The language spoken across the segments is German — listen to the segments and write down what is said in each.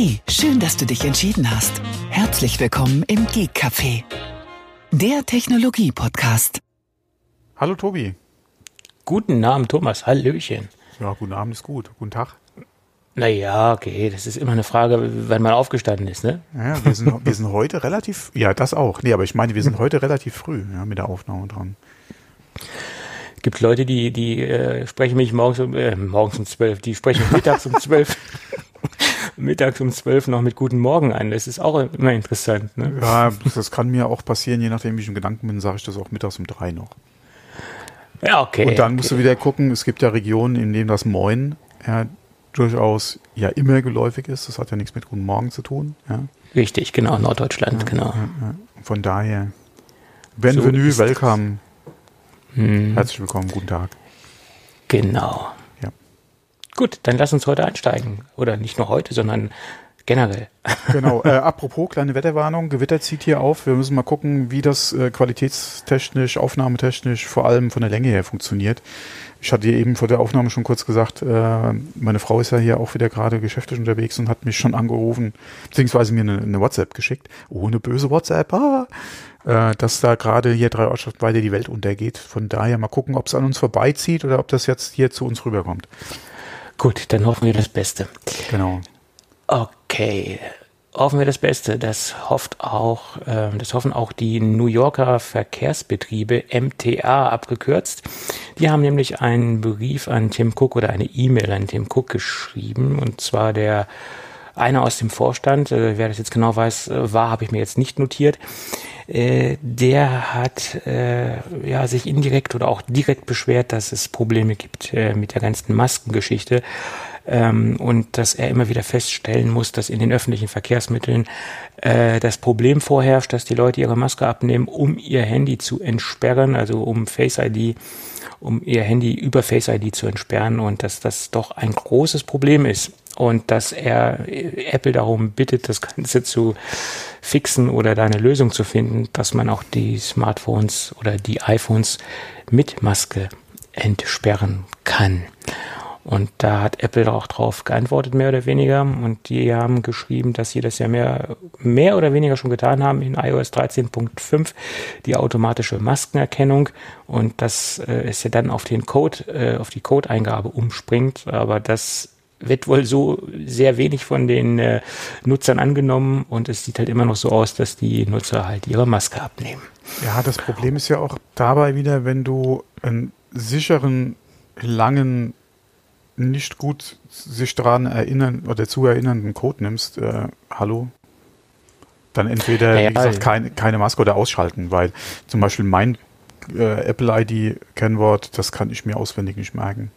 Hey, schön, dass du dich entschieden hast. Herzlich willkommen im Geek Café, der Technologie-Podcast. Hallo Tobi. Guten Abend, Thomas. Hallöchen. Ja, guten Abend ist gut. Guten Tag. Naja, okay, das ist immer eine Frage, wann man aufgestanden ist, ne? Ja, wir sind, wir sind heute relativ, ja, das auch. Nee, aber ich meine, wir sind heute relativ früh ja, mit der Aufnahme dran. Gibt Leute, die, die äh, sprechen mich morgens um, äh, morgens um zwölf, die sprechen mittags um zwölf, mittags um zwölf noch mit Guten Morgen an. Das ist auch immer interessant, ne? Ja, das kann mir auch passieren, je nachdem, wie ich im Gedanken bin, sage ich das auch mittags um drei noch. Ja, okay. Und dann musst du wieder gucken, es gibt ja Regionen, in denen das Moin ja, durchaus ja immer geläufig ist. Das hat ja nichts mit Guten Morgen zu tun. Ja. Richtig, genau, Norddeutschland, Ja, genau. Ja. Von daher, bienvenue, ist welcome, Hm, herzlich willkommen, guten Tag. genau. Gut, dann lass uns heute einsteigen. Oder nicht nur heute, sondern generell. Genau, äh, apropos, kleine Wetterwarnung, Gewitter zieht hier auf. Wir müssen mal gucken, wie das äh, qualitätstechnisch, aufnahmetechnisch, vor allem von der Länge her funktioniert. Ich hatte eben vor der Aufnahme schon kurz gesagt, äh, meine Frau ist ja hier auch wieder gerade geschäftlich unterwegs und hat mich schon angerufen, beziehungsweise mir eine, eine WhatsApp geschickt. Oh, eine böse WhatsApp, ah, äh, dass da gerade hier drei Ortschaften weiter die Welt untergeht. Von daher mal gucken, ob es an uns vorbeizieht oder ob das jetzt hier zu uns rüberkommt. Gut, dann hoffen wir das Beste. Genau. Okay, hoffen wir das Beste. Das hofft auch, äh, das hoffen auch die New Yorker Verkehrsbetriebe MTA abgekürzt. Die haben nämlich einen Brief an Tim Cook oder eine E-Mail an Tim Cook geschrieben und zwar der einer aus dem Vorstand, äh, wer das jetzt genau weiß, äh, war, habe ich mir jetzt nicht notiert. Äh, der hat äh, ja sich indirekt oder auch direkt beschwert, dass es Probleme gibt äh, mit der ganzen Maskengeschichte ähm, und dass er immer wieder feststellen muss, dass in den öffentlichen Verkehrsmitteln äh, das Problem vorherrscht, dass die Leute ihre Maske abnehmen, um ihr Handy zu entsperren, also um Face ID, um ihr Handy über Face ID zu entsperren und dass das doch ein großes Problem ist und dass er äh, Apple darum bittet, das Ganze zu fixen oder da eine Lösung zu finden, dass man auch die Smartphones oder die iPhones mit Maske entsperren kann. Und da hat Apple auch drauf geantwortet, mehr oder weniger. Und die haben geschrieben, dass sie das ja mehr, mehr oder weniger schon getan haben in iOS 13.5, die automatische Maskenerkennung. Und dass äh, es ja dann auf den Code, äh, auf die Codeingabe umspringt. Aber das wird wohl so sehr wenig von den äh, Nutzern angenommen und es sieht halt immer noch so aus, dass die Nutzer halt ihre Maske abnehmen. Ja, das Problem ist ja auch dabei wieder, wenn du einen sicheren, langen, nicht gut sich daran erinnern oder zu erinnernden Code nimmst, äh, hallo, dann entweder, Ja, ja, wie gesagt, ja. keine, keine Maske oder ausschalten, weil zum Beispiel mein äh, Apple-ID-Kennwort, das kann ich mir auswendig nicht merken.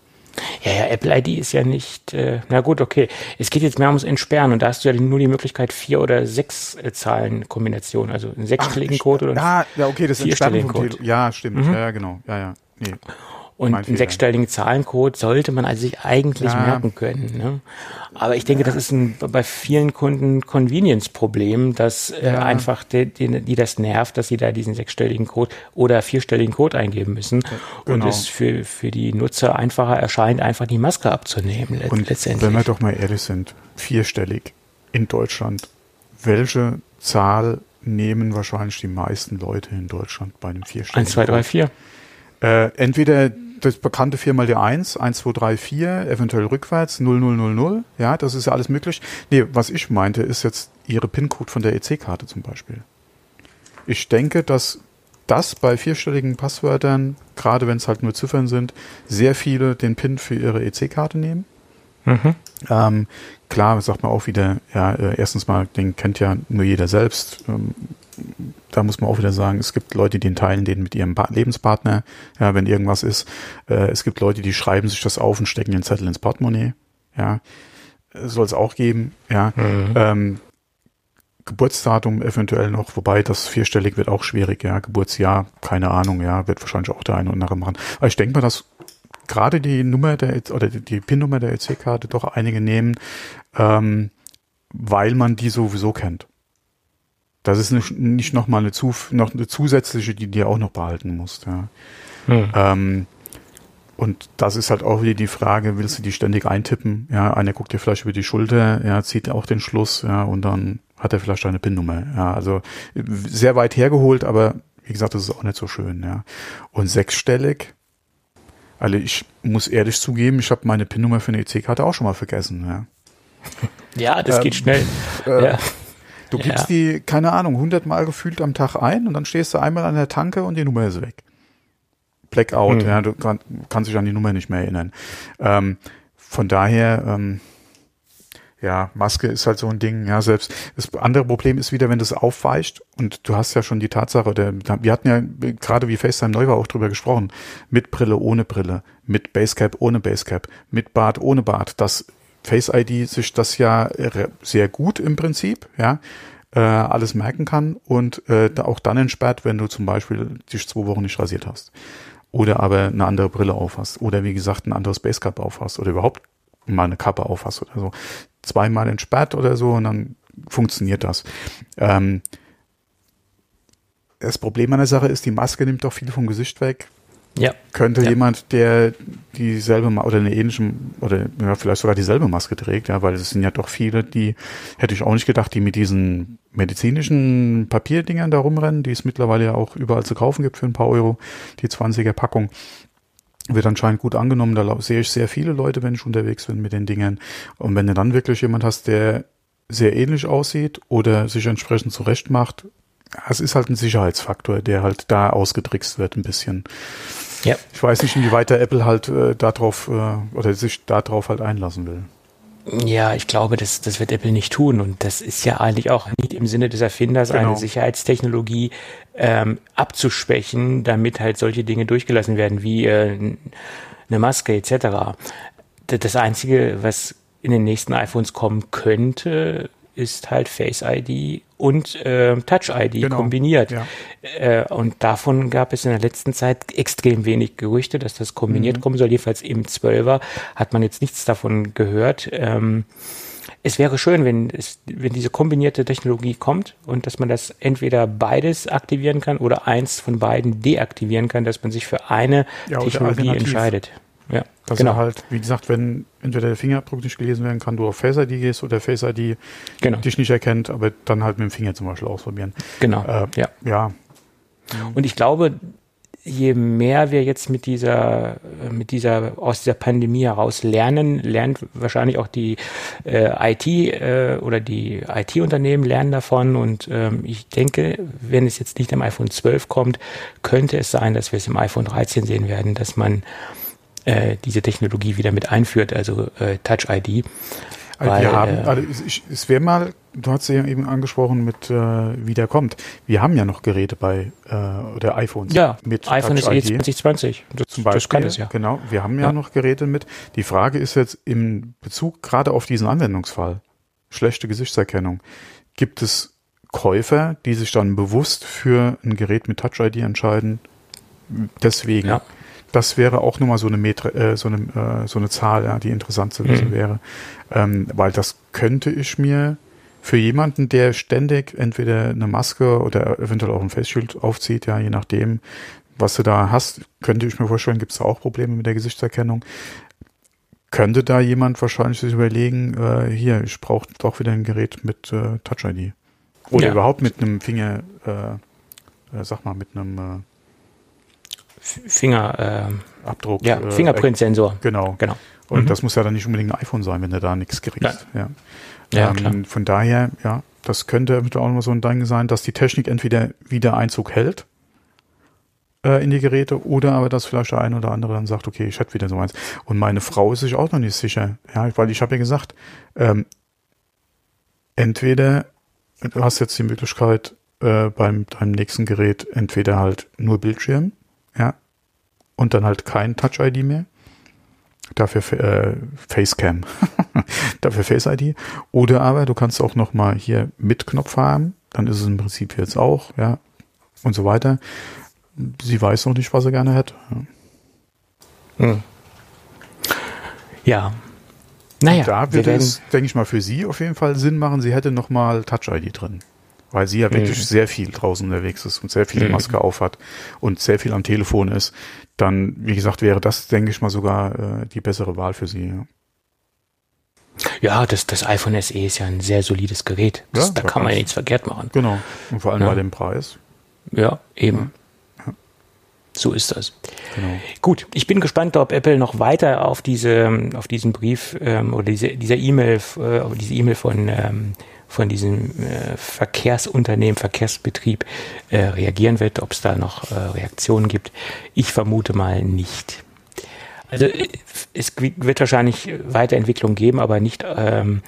Ja, ja, Apple ID ist ja nicht, äh, na gut, okay. Es geht jetzt mehr ums Entsperren und da hast du ja nur die Möglichkeit vier oder sechs äh, Zahlen-Kombination, also einen sechsstelligen Code oder Ja, ja, okay, das Entsperren vom Code. Tele Ja, stimmt. Mhm. Ja, ja, genau. Ja, ja. Nee. Und einen sechsstelligen Zahlencode sollte man also sich eigentlich Ja. merken können. Ne? Aber ich denke, das ist ein, bei vielen Kunden ein Convenience-Problem, dass äh, Ja. einfach die, die, die das nervt, dass sie da diesen sechsstelligen Code oder vierstelligen Code eingeben müssen genau. und es für, für die Nutzer einfacher erscheint, einfach die Maske abzunehmen let Und letztendlich. wenn wir doch mal ehrlich sind, vierstellig in Deutschland. Welche Zahl nehmen wahrscheinlich die meisten Leute in Deutschland bei einem vierstelligen? 1, 2, 3, 4. Äh, entweder das bekannte viermal die 1, 1, 2, 3, 4, eventuell rückwärts, 0, 0, 0, 0. Ja, das ist ja alles möglich. Nee, was ich meinte, ist jetzt Ihre PIN-Code von der EC-Karte zum Beispiel. Ich denke, dass das bei vierstelligen Passwörtern, gerade wenn es halt nur Ziffern sind, sehr viele den PIN für ihre EC-Karte nehmen. Mhm. Ähm, klar, sagt man auch wieder, ja, äh, erstens mal, den kennt ja nur jeder selbst. Ähm, da muss man auch wieder sagen, es gibt Leute, die teilen den mit ihrem Pa- Lebenspartner, ja, wenn irgendwas ist. Äh, es gibt Leute, die schreiben sich das auf und stecken den Zettel ins Portemonnaie. Ja, soll es auch geben. Ja, Mhm. ähm, Geburtsdatum eventuell noch, wobei das vierstellig wird auch schwierig. Ja, Geburtsjahr, keine Ahnung. Ja, wird wahrscheinlich auch der eine oder andere machen. Aber ich denke mal, dass gerade die Nummer der oder die, die PIN-Nummer der EC-Karte doch einige nehmen, ähm, weil man die sowieso kennt. Das ist nicht, nicht noch mal eine, zu, noch eine zusätzliche, die du auch noch behalten musst. Ja. Mhm. Ähm, und das ist halt auch wieder die Frage, willst du die ständig eintippen? Ja, einer guckt dir vielleicht über die Schulter, ja, zieht auch den Schluss, ja, und dann hat er vielleicht eine PIN-Nummer. Ja, also sehr weit hergeholt, aber wie gesagt, das ist auch nicht so schön, ja. Und sechsstellig, also ich muss ehrlich zugeben, ich habe meine PIN-Nummer für eine EC-Karte auch schon mal vergessen, ja. Ja, das ähm, geht schnell. Äh, ja. Du gibst ja. die, keine Ahnung, hundertmal gefühlt am Tag ein und dann stehst du einmal an der Tanke und die Nummer ist weg. Blackout, hm. ja, du kann, kannst dich an die Nummer nicht mehr erinnern. Ähm, von daher, ähm, ja, Maske ist halt so ein Ding, ja, selbst das andere Problem ist wieder, wenn das aufweicht und du hast ja schon die Tatsache, oder wir hatten ja gerade wie FaceTime neu war auch drüber gesprochen, mit Brille, ohne Brille, mit Basecap, ohne Basecap, mit Bart, ohne Bart, dass Face ID sich das ja sehr gut im Prinzip, ja, äh, alles merken kann und äh, auch dann entsperrt, wenn du zum Beispiel dich zwei Wochen nicht rasiert hast. Oder aber eine andere Brille aufhast. Oder wie gesagt, ein anderes Basecap aufhast. Oder überhaupt mal eine Kappe aufhast oder so. Zweimal entsperrt oder so und dann funktioniert das. Ähm, das Problem an der Sache ist, die Maske nimmt doch viel vom Gesicht weg. Ja. Könnte ja. jemand, der dieselbe oder eine ähnliche oder ja, vielleicht sogar dieselbe Maske trägt, ja, weil es sind ja doch viele, die hätte ich auch nicht gedacht, die mit diesen medizinischen Papierdingern da rumrennen, die es mittlerweile ja auch überall zu kaufen gibt für ein paar Euro, die 20er Packung. Wird anscheinend gut angenommen. Da sehe ich sehr viele Leute, wenn ich unterwegs bin mit den Dingern. Und wenn du dann wirklich jemand hast, der sehr ähnlich aussieht oder sich entsprechend zurecht macht, es ist halt ein Sicherheitsfaktor, der halt da ausgetrickst wird ein bisschen. Ja. Ich weiß nicht, inwieweit der Apple halt äh, darauf äh, oder sich darauf halt einlassen will. Ja, ich glaube, das, das wird Apple nicht tun. Und das ist ja eigentlich auch nicht im Sinne des Erfinders, genau. eine Sicherheitstechnologie ähm, abzuschwächen, damit halt solche Dinge durchgelassen werden, wie äh, eine Maske etc. Das Einzige, was in den nächsten iPhones kommen könnte, ist halt Face ID und äh, Touch ID genau. kombiniert. Ja. Äh, und davon gab es in der letzten Zeit extrem wenig Gerüchte, dass das kombiniert mhm. kommen soll. Jedenfalls im 12er hat man jetzt nichts davon gehört. Ähm, es wäre schön, wenn es, wenn diese kombinierte Technologie kommt und dass man das entweder beides aktivieren kann oder eins von beiden deaktivieren kann, dass man sich für eine ja, Technologie entscheidet. Dass genau. halt, wie gesagt, wenn entweder der Fingerabdruck nicht gelesen werden kann, du auf Face ID gehst oder Face ID genau. dich nicht erkennt, aber dann halt mit dem Finger zum Beispiel ausprobieren. Genau. Äh, ja. Ja. Und ich glaube, je mehr wir jetzt mit dieser, mit dieser, aus dieser Pandemie heraus lernen, lernt wahrscheinlich auch die äh, IT äh, oder die IT-Unternehmen lernen davon. Und ähm, ich denke, wenn es jetzt nicht am iPhone 12 kommt, könnte es sein, dass wir es im iPhone 13 sehen werden, dass man äh, diese Technologie wieder mit einführt, also äh, Touch ID. Also weil, wir haben, äh, also ich, es wäre mal, du hast ja eben angesprochen mit, äh, wie der kommt. Wir haben ja noch Geräte bei, äh, oder iPhones ja, mit iPhone Touch ist eh 2020. Das, Zum Beispiel, das kann es ja. Genau, wir haben ja, ja noch Geräte mit. Die Frage ist jetzt im Bezug gerade auf diesen Anwendungsfall, schlechte Gesichtserkennung, gibt es Käufer, die sich dann bewusst für ein Gerät mit Touch ID entscheiden, deswegen. Ja das wäre auch nochmal so eine Metri äh, so eine, äh, so eine Zahl, ja, die interessant zu wissen mhm. wäre. Ähm, weil das könnte ich mir für jemanden, der ständig entweder eine Maske oder eventuell auch ein Face Shield aufzieht, ja, je nachdem, was du da hast, könnte ich mir vorstellen, gibt es da auch Probleme mit der Gesichtserkennung. Könnte da jemand wahrscheinlich sich überlegen, äh, hier, ich brauche doch wieder ein Gerät mit äh, Touch ID. Oder ja. überhaupt mit einem Finger, äh, äh, sag mal, mit einem äh, Fingerabdruck. Äh, ja, äh, Fingerprint-Sensor. Genau. genau. Und mhm. das muss ja dann nicht unbedingt ein iPhone sein, wenn du da nichts kriegst. Ja. ja. Ähm, von daher, ja, das könnte auch noch so ein Ding sein, dass die Technik entweder wieder Einzug hält äh, in die Geräte oder aber dass vielleicht der eine oder andere dann sagt, okay, ich hätte wieder so eins. Und meine Frau ist sich auch noch nicht sicher, ja, weil ich habe ja gesagt, ähm, entweder du hast jetzt die Möglichkeit äh, beim deinem nächsten Gerät entweder halt nur Bildschirm ja. Und dann halt kein Touch-ID mehr. Dafür äh, Facecam. Dafür Face-ID. Oder aber du kannst auch noch mal hier mit Knopf haben. Dann ist es im Prinzip jetzt auch, ja. Und so weiter. Sie weiß noch nicht, was sie gerne hätte. Ja. Hm. ja. Naja. da würde es, denke ich mal, für sie auf jeden Fall Sinn machen, sie hätte noch mal Touch-ID drin. Weil sie ja wirklich Mhm. sehr viel draußen unterwegs ist und sehr viel Mhm. Maske aufhat und sehr viel am Telefon ist, dann, wie gesagt, wäre das, denke ich mal, sogar äh, die bessere Wahl für sie. Ja. Ja, das, das iPhone SE ist ja ein sehr solides Gerät. Das, Ja, da kann man ja nichts verkehrt machen. Genau. Und vor allem Ja. bei dem Preis. Ja, eben. So ist das. Genau. Gut, ich bin gespannt, ob Apple noch weiter auf diese, auf diesen Brief ähm, oder diese, dieser E-Mail, äh, diese E-Mail von ähm, von diesem äh, Verkehrsunternehmen, Verkehrsbetrieb äh, reagieren wird, ob es da noch äh, Reaktionen gibt. Ich vermute mal nicht. Also äh, es wird wahrscheinlich Weiterentwicklung geben, aber nicht ähm,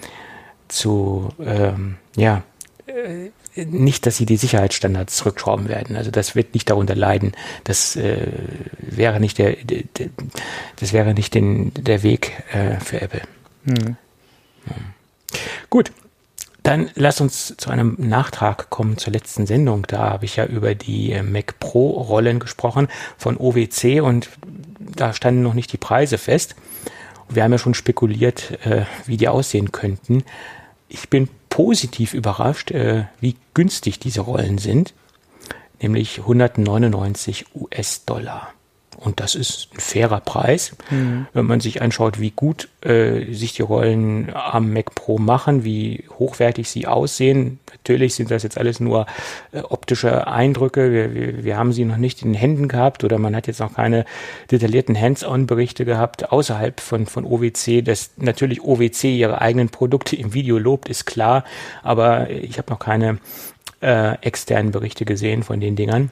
zu, ähm, ja, äh, nicht, dass sie die Sicherheitsstandards zurückschrauben werden. Also das wird nicht darunter leiden. Das äh, wäre nicht der, der, der das wäre nicht den, der Weg äh, für Apple. Hm. Gut, dann lass uns zu einem Nachtrag kommen zur letzten Sendung. Da habe ich ja über die äh, Mac Pro Rollen gesprochen von OWC und da standen noch nicht die Preise fest. Wir haben ja schon spekuliert, äh, wie die aussehen könnten. Ich bin positiv überrascht, äh, wie günstig diese Rollen sind, nämlich 199 US-Dollar. Und das ist ein fairer Preis, wenn man sich anschaut, wie gut äh, sich die Rollen am Mac Pro machen, wie hochwertig sie aussehen. Natürlich sind das jetzt alles nur äh, optische Eindrücke. Wir, wir, wir haben sie noch nicht in den Händen gehabt oder man hat jetzt noch keine detaillierten Hands-on-Berichte gehabt außerhalb von, von OWC. Dass natürlich OWC ihre eigenen Produkte im Video lobt, ist klar. Aber ich habe noch keine äh, externen Berichte gesehen von den Dingern.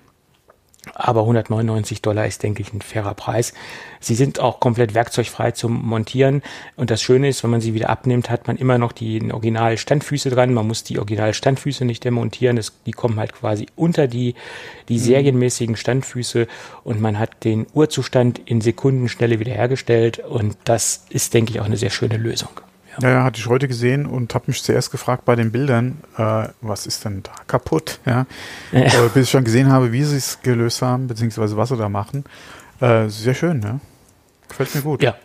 Aber 199 Dollar ist, denke ich, ein fairer Preis. Sie sind auch komplett werkzeugfrei zum Montieren. Und das Schöne ist, wenn man sie wieder abnimmt, hat man immer noch die Original-Standfüße dran. Man muss die Original-Standfüße nicht demontieren. Das, die kommen halt quasi unter die, die serienmäßigen Standfüße. Und man hat den Urzustand in Sekundenschnelle wiederhergestellt. Und das ist, denke ich, auch eine sehr schöne Lösung. Ja, ja, hatte ich heute gesehen und habe mich zuerst gefragt bei den Bildern, äh, was ist denn da kaputt? Ja. Ja. Äh, bis ich dann gesehen habe, wie sie es gelöst haben, beziehungsweise was sie da machen. Äh, sehr schön, ja. Gefällt mir gut. Ja.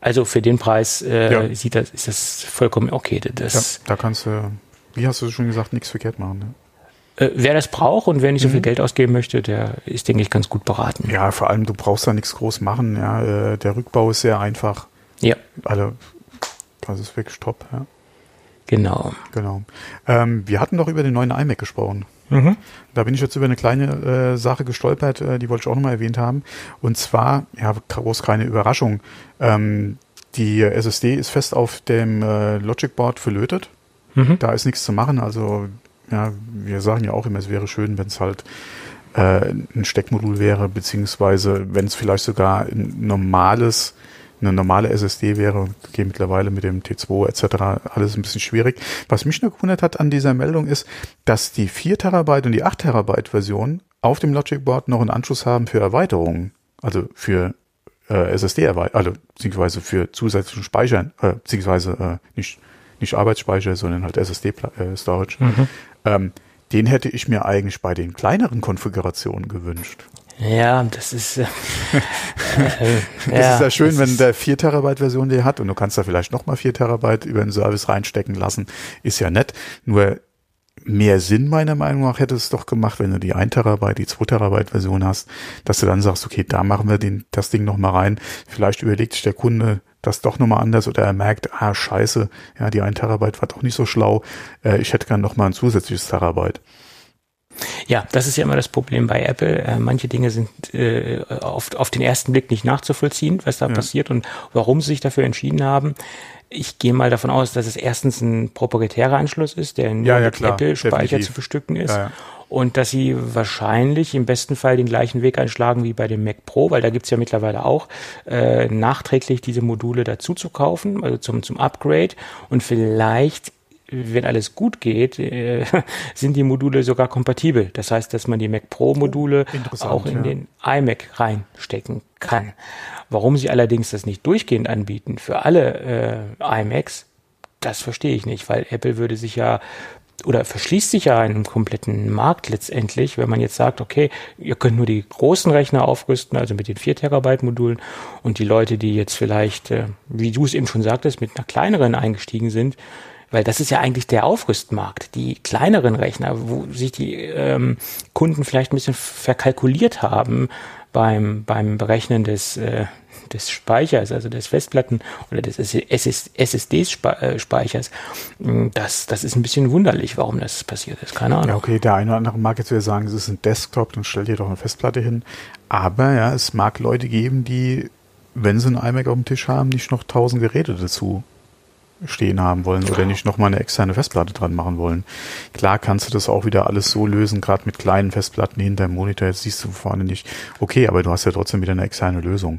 Also für den Preis äh, Ja. sieht das, ist das vollkommen okay. Ja, Das, da kannst du, wie hast du schon gesagt, nichts verkehrt machen. Ne? Äh, wer das braucht und wer nicht so viel Geld ausgeben möchte, der ist, denke ich, ganz gut beraten. Ja, vor allem, du brauchst da nichts groß machen. Ja. Äh, der Rückbau ist sehr einfach. Ja, Alle, das ist wirklich top, ja. genau. Genau. Ähm, wir hatten doch über den neuen iMac gesprochen. Da bin ich jetzt über eine kleine äh, Sache gestolpert, äh, die wollte ich auch nochmal erwähnt haben. Und zwar, ja, groß keine Überraschung. Ähm, die SSD ist fest auf dem äh, Logic Board verlötet. Mhm. Da ist nichts zu machen. Also, ja, wir sagen ja auch immer, es wäre schön, wenn es halt äh, ein Steckmodul wäre, beziehungsweise wenn es vielleicht sogar ein normales, eine normale SSD wäre, geht mittlerweile mit dem T2 etc. alles ein bisschen schwierig. Was mich nur gewundert hat an dieser Meldung ist, dass die 4 Terabyte und die 8 Terabyte Version auf dem Logic Board noch einen Anschluss haben für Erweiterungen, also für äh, SSD-Erweiterungen, also beziehungsweise für zusätzlichen Speichern, äh, beziehungsweise äh, nicht, nicht Arbeitsspeicher, sondern halt SSD-Storage. Ähm, den hätte ich mir eigentlich bei den kleineren Konfigurationen gewünscht. Ja, das ist. Äh, äh, Es ist ja schön, das wenn der 4 Terabyte Version die hat und du kannst da vielleicht nochmal 4 Terabyte über den Service reinstecken lassen. Ist ja nett. Nur mehr Sinn meiner Meinung nach hätte es doch gemacht, wenn du die 1 Terabyte, die 2 Terabyte Version hast, dass du dann sagst, okay, da machen wir den, das Ding nochmal rein. Vielleicht überlegt sich der Kunde das doch nochmal anders oder er merkt, ah, scheiße, ja, die 1 Terabyte war doch nicht so schlau. Äh, ich hätte gern nochmal ein zusätzliches Terabyte. Ja, das ist ja immer das Problem bei Apple. Äh, manche Dinge sind äh, auf, auf den ersten Blick nicht nachzuvollziehen, was da Ja. passiert und warum sie sich dafür entschieden haben. Ich gehe mal davon aus, dass es erstens ein proprietärer Anschluss ist, der nur Ja, ja, mit Apple-Speicher zu bestücken ist. Und dass sie wahrscheinlich im besten Fall den gleichen Weg einschlagen wie bei dem Mac Pro, weil da gibt's ja mittlerweile auch äh, nachträglich diese Module dazu zu kaufen, also zum, zum Upgrade. Und vielleicht wenn alles gut geht, äh, sind die Module sogar kompatibel. Das heißt, dass man die Mac Pro Module Interessant, auch in ja. den iMac reinstecken kann. Warum sie allerdings das nicht durchgehend anbieten für alle äh, iMacs, das verstehe ich nicht, weil Apple würde sich ja oder verschließt sich ja einen kompletten Markt letztendlich, wenn man jetzt sagt, okay, ihr könnt nur die großen Rechner aufrüsten, also mit den 4 Terabyte Modulen und die Leute, die jetzt vielleicht, äh, wie du es eben schon sagtest, mit einer kleineren eingestiegen sind, weil das ist ja eigentlich der Aufrüstmarkt. Die kleineren Rechner, wo sich die ähm, Kunden vielleicht ein bisschen verkalkuliert haben beim, beim Berechnen des, äh, des Speichers, also des Festplatten oder des SSD-Speichers, hm, das, das ist ein bisschen wunderlich, warum das passiert ist. Keine Ahnung. Ja, okay, der eine oder andere mag jetzt wieder sagen, es ist ein Desktop, dann stell dir doch eine Festplatte hin. Aber ja, es mag Leute geben, die, wenn sie einen iMac auf dem Tisch haben, nicht noch tausend Geräte dazu stehen haben wollen oder nicht nochmal eine externe Festplatte dran machen wollen. Klar kannst du das auch wieder alles so lösen, gerade mit kleinen Festplatten hinter dem Monitor, jetzt siehst du vorne nicht. Okay, aber du hast ja trotzdem wieder eine externe Lösung.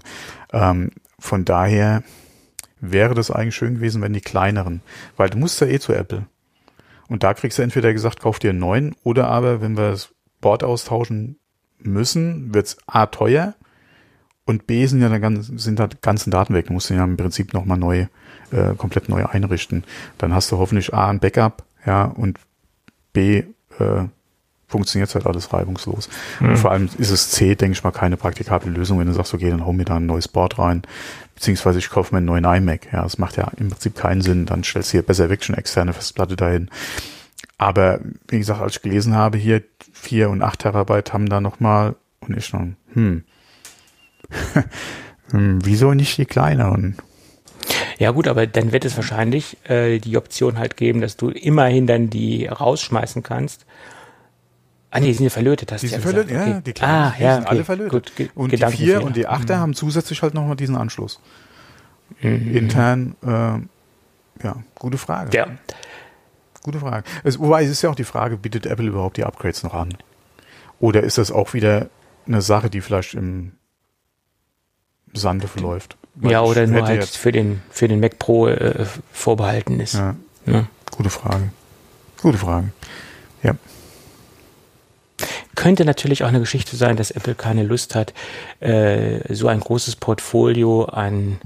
Ähm, von daher wäre das eigentlich schön gewesen, wenn die kleineren, weil du musst ja eh zu Apple. Und da kriegst du entweder gesagt, kauf dir einen neuen oder aber, wenn wir das Board austauschen müssen, wird's A teuer und B sind ja dann sind da ganzen Daten weg. Du musst ja im Prinzip nochmal neu, äh, komplett neu einrichten. Dann hast du hoffentlich A ein Backup, ja, und B äh, funktioniert halt alles reibungslos. Mhm. Und vor allem ist es C, denke ich mal, keine praktikable Lösung, wenn du sagst, okay, dann hau mir da ein neues Board rein, beziehungsweise ich kaufe mir einen neuen iMac. Ja, das macht ja im Prinzip keinen Sinn. Dann stellst du hier besser weg schon externe Festplatte dahin. Aber wie gesagt, als ich gelesen habe, hier vier und acht Terabyte haben da nochmal und ich schon, hm, Hm, wieso nicht die kleineren? Ja gut, aber dann wird es wahrscheinlich äh, die Option halt geben, dass du immerhin dann die rausschmeißen kannst. Ah nee, die sind ja verlötet, hast die sind verlötet, okay. ja, die kleinen ah, ja, sind okay. alle verlötet. Gut, ge und die vier und die achter mhm. haben zusätzlich halt nochmal diesen Anschluss. Mhm. Intern, äh, ja, gute Frage. Ja. Gute Frage. Es, wobei es ist ja auch die Frage, bietet Apple überhaupt die Upgrades noch an? Oder ist das auch wieder eine Sache, die vielleicht im Sande verläuft. Ja, oder nur halt für den, für den Mac Pro äh, vorbehalten ist. Ja. ja. Gute Frage. Gute Frage. Ja. Könnte natürlich auch eine Geschichte sein, dass Apple keine Lust hat, äh, so ein großes Portfolio an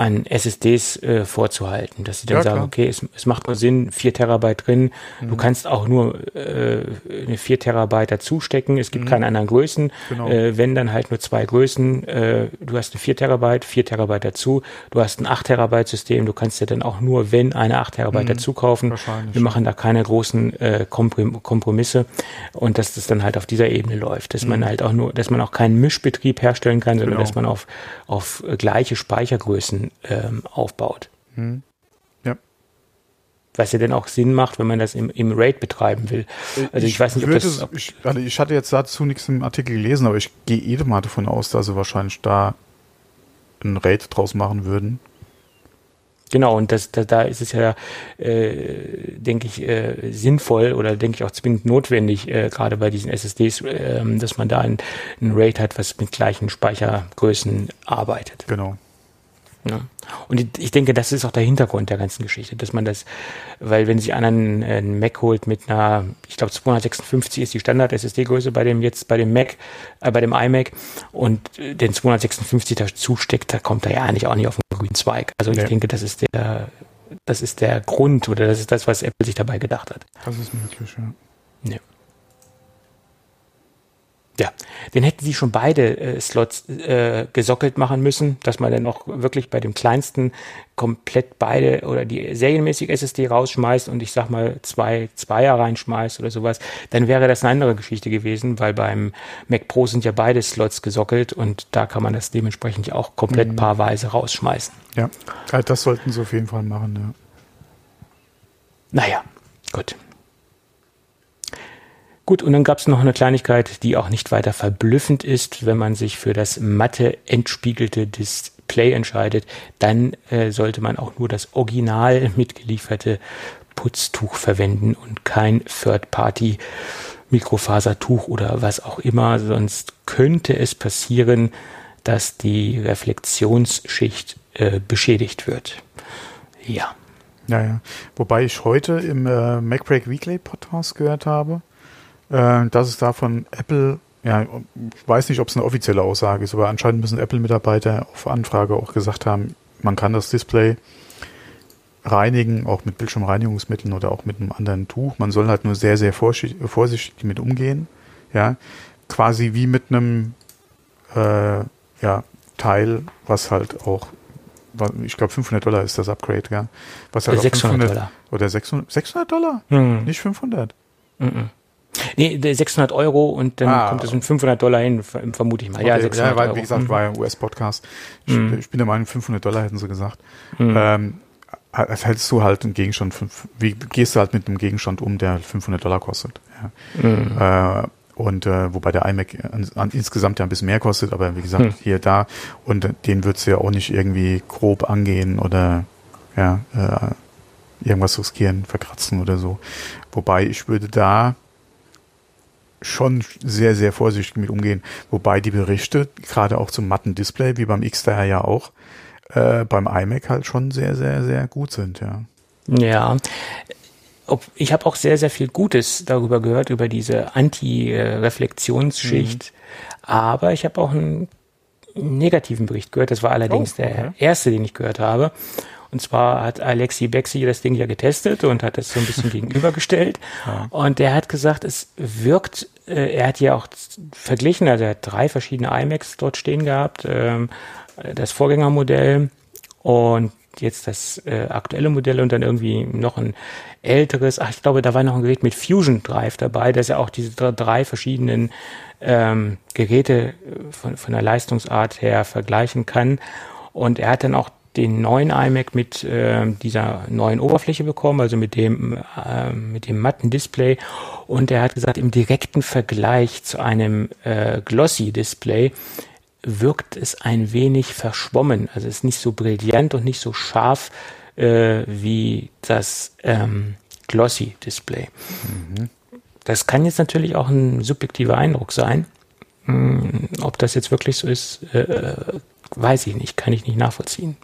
an SSDs äh, vorzuhalten, dass sie dann ja, sagen, klar. okay, es, es, macht nur Sinn, 4 Terabyte drin, mhm. du kannst auch nur äh, eine 4 Terabyte dazu stecken, es gibt mhm. keine anderen Größen, genau. äh, wenn dann halt nur zwei Größen, äh, du hast eine 4 Terabyte, 4 Terabyte dazu, du hast ein 8 Terabyte System, du kannst ja dann auch nur, wenn eine 8 Terabyte mhm. dazu kaufen, wir machen da keine großen äh, Kompromisse und dass das dann halt auf dieser Ebene läuft, dass man mhm. halt auch nur, dass man auch keinen Mischbetrieb herstellen kann, sondern genau. dass man auf, auf gleiche Speichergrößen ähm, aufbaut. Hm. Ja. Was ja dann auch Sinn macht, wenn man das im, im RAID betreiben will. Also ich, ich weiß nicht, ob das. Ob ich, also ich hatte jetzt dazu nichts im Artikel gelesen, aber ich gehe eh mal davon aus, dass sie wahrscheinlich da ein RAID draus machen würden. Genau, und das, da, da ist es ja, äh, denke ich, äh, sinnvoll oder denke ich auch zwingend notwendig, äh, gerade bei diesen SSDs, äh, dass man da ein, ein RAID hat, was mit gleichen Speichergrößen arbeitet. Genau. Ja. Und ich denke, das ist auch der Hintergrund der ganzen Geschichte, dass man das, weil wenn sich einer einen, einen Mac holt mit einer, ich glaube 256 ist die Standard-SSD-Größe bei dem jetzt bei dem Mac, äh, bei dem iMac und den 256 dazu steckt, da kommt er ja eigentlich auch nicht auf den grünen Zweig. Also ich denke, das ist der, das ist der Grund oder das ist das, was Apple sich dabei gedacht hat. Das ist möglich, ja. Ja. Den hätten sie schon beide äh, Slots äh, gesockelt machen müssen, dass man dann auch wirklich bei dem kleinsten komplett beide oder die serienmäßig SSD rausschmeißt und ich sag mal zwei Zweier reinschmeißt oder sowas, dann wäre das eine andere Geschichte gewesen, weil beim Mac Pro sind ja beide Slots gesockelt und da kann man das dementsprechend auch komplett mhm. paarweise rausschmeißen. Ja, das sollten sie auf jeden Fall machen, ja. Naja, gut. Gut, und dann gab es noch eine Kleinigkeit, die auch nicht weiter verblüffend ist, wenn man sich für das matte entspiegelte Display entscheidet, dann äh, sollte man auch nur das original mitgelieferte Putztuch verwenden und kein Third-Party Mikrofasertuch oder was auch immer, sonst könnte es passieren, dass die Reflexionsschicht äh, beschädigt wird. Ja. Ja, ja. Wobei ich heute im äh, MacBreak Weekly Podcast gehört habe, äh, dass es da von Apple, ja, ich weiß nicht, ob es eine offizielle Aussage ist, aber anscheinend müssen Apple-Mitarbeiter auf Anfrage auch gesagt haben, man kann das Display reinigen, auch mit Bildschirmreinigungsmitteln oder auch mit einem anderen Tuch. Man soll halt nur sehr, sehr vorsichtig mit umgehen. Ja, quasi wie mit einem äh, ja, Teil, was halt auch ich glaube 500 Dollar ist das Upgrade, ja. Was halt 600 500, Dollar. Oder 600, 600 Dollar? Mhm. Nicht 500? Mhm. Nee, 600 Euro und dann ah, kommt es in 500 Dollar hin, vermute ich mal. Okay, ja, 600 ja, weil, Euro. wie gesagt, war ja US-Podcast. Ich, mhm. ich, bin der Meinung, 500 Dollar hätten sie gesagt. Mhm. Ähm, hältst du halt einen Gegenstand, wie gehst du halt mit einem Gegenstand um, der 500 Dollar kostet? Ja. Mhm. Äh, und äh, wobei der iMac an, an, insgesamt ja ein bisschen mehr kostet, aber wie gesagt, hm. hier, da und den würdest du ja auch nicht irgendwie grob angehen oder ja, äh, irgendwas riskieren, verkratzen oder so. Wobei ich würde da schon sehr, sehr vorsichtig mit umgehen. Wobei die Berichte, gerade auch zum matten Display, wie beim XDR ja auch, äh, beim iMac halt schon sehr, sehr, sehr gut sind, ja. Ja. Ich habe auch sehr, sehr viel Gutes darüber gehört, über diese Anti-Reflexionsschicht. Mhm. Aber ich habe auch einen negativen Bericht gehört. Das war allerdings oh, okay. der erste, den ich gehört habe. Und zwar hat Alexi Bexi das Ding ja getestet und hat das so ein bisschen gegenübergestellt. Ja. Und der hat gesagt, es wirkt, äh, er hat ja auch verglichen, also er hat drei verschiedene iMacs dort stehen gehabt, ähm, das Vorgängermodell und jetzt das äh, aktuelle Modell und dann irgendwie noch ein älteres, ach, ich glaube, da war noch ein Gerät mit Fusion Drive dabei, dass er auch diese drei verschiedenen ähm, Geräte äh, von, von der Leistungsart her vergleichen kann. Und er hat dann auch den neuen iMac mit äh, dieser neuen Oberfläche bekommen, also mit dem, äh, mit dem matten Display. Und er hat gesagt, im direkten Vergleich zu einem äh, Glossy Display wirkt es ein wenig verschwommen. Also es ist nicht so brillant und nicht so scharf äh, wie das ähm, Glossy Display. Mhm. Das kann jetzt natürlich auch ein subjektiver Eindruck sein. Hm, ob das jetzt wirklich so ist, äh, weiß ich nicht, kann ich nicht nachvollziehen.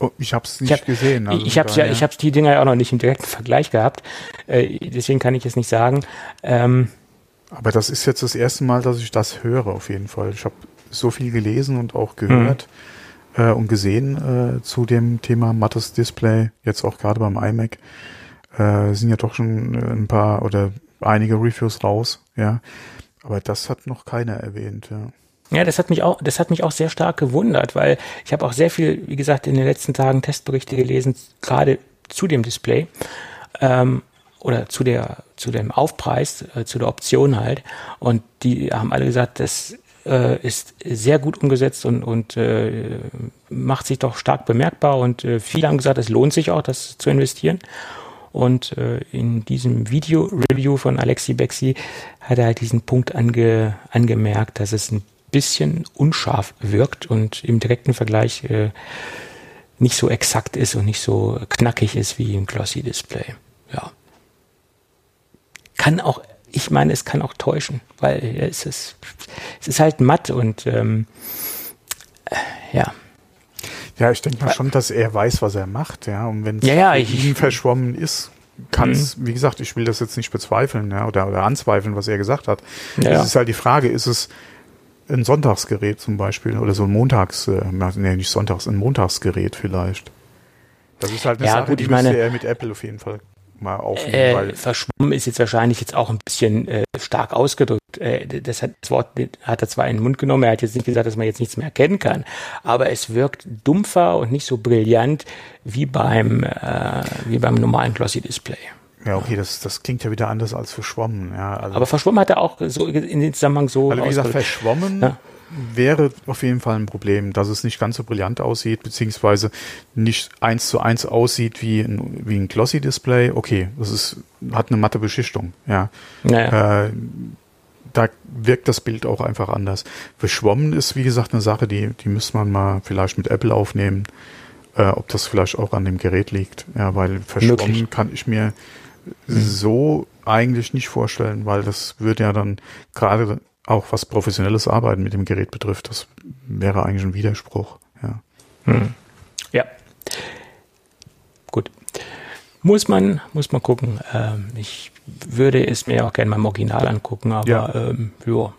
Oh, ich habe es nicht ich hab, gesehen. Also ich habe ja, ich habe die Dinger ja auch noch nicht im direkten Vergleich gehabt. Äh, deswegen kann ich es nicht sagen. Ähm, aber das ist jetzt das erste Mal, dass ich das höre, auf jeden Fall. Ich habe so viel gelesen und auch gehört mhm. äh, und gesehen äh, zu dem Thema mattes Display, jetzt auch gerade beim iMac. Äh, sind ja doch schon äh, ein paar oder einige Reviews raus, ja. Aber das hat noch keiner erwähnt, ja. Ja, das hat mich auch, das hat mich auch sehr stark gewundert, weil ich habe auch sehr viel, wie gesagt, in den letzten Tagen Testberichte gelesen, gerade zu dem Display ähm, oder zu der, zu dem Aufpreis, äh, zu der Option halt. Und die haben alle gesagt, das äh, ist sehr gut umgesetzt und, und äh, macht sich doch stark bemerkbar. Und äh, viele haben gesagt, es lohnt sich auch, das zu investieren. Und äh, in diesem Video-Review von Alexi Bexi hat er halt diesen Punkt ange, angemerkt, dass es ein bisschen unscharf wirkt und im direkten Vergleich äh, nicht so exakt ist und nicht so knackig ist wie im Glossy Display. Ja. Kann auch, ich meine, es kann auch täuschen, weil es ist, es ist halt matt und ähm, äh, ja. Ja, ich denke mal schon, dass er weiß, was er macht, ja. Und wenn es ja, ja, ihm verschwommen ist, kann es, mhm. wie gesagt, ich will das jetzt nicht bezweifeln, ja, oder, oder anzweifeln, was er gesagt hat. Ja, es ist halt die Frage, ist es, ein Sonntagsgerät zum Beispiel oder so ein Montags, äh, nee, nicht Sonntags, ein Montagsgerät vielleicht. Das ist halt eine ja, Sache, gut, die ich meine, er mit Apple auf jeden Fall mal aufnehmen. Äh, verschwommen ist jetzt wahrscheinlich jetzt auch ein bisschen äh, stark ausgedrückt. Äh, das, hat, das Wort hat er zwar in den Mund genommen, er hat jetzt nicht gesagt, dass man jetzt nichts mehr erkennen kann, aber es wirkt dumpfer und nicht so brillant wie beim, äh, wie beim normalen Glossy Display. Ja, okay, das, das klingt ja wieder anders als verschwommen. Ja, also Aber verschwommen hat er auch so in den Zusammenhang so. Also wie gesagt, verschwommen ja. wäre auf jeden Fall ein Problem, dass es nicht ganz so brillant aussieht, beziehungsweise nicht eins zu eins aussieht wie ein, wie ein Glossy-Display. Okay, das ist, hat eine matte Beschichtung, ja. Naja. Äh, da wirkt das Bild auch einfach anders. Verschwommen ist, wie gesagt, eine Sache, die, die müsste man mal vielleicht mit Apple aufnehmen, äh, ob das vielleicht auch an dem Gerät liegt. Ja, weil verschwommen Möglich. kann ich mir so eigentlich nicht vorstellen, weil das würde ja dann gerade auch was professionelles Arbeiten mit dem Gerät betrifft, das wäre eigentlich ein Widerspruch. Ja. Hm. Ja. Gut. Muss man, muss man gucken. Ähm, ich würde es mir auch gerne mal im Original angucken, aber ja. Ähm, ja.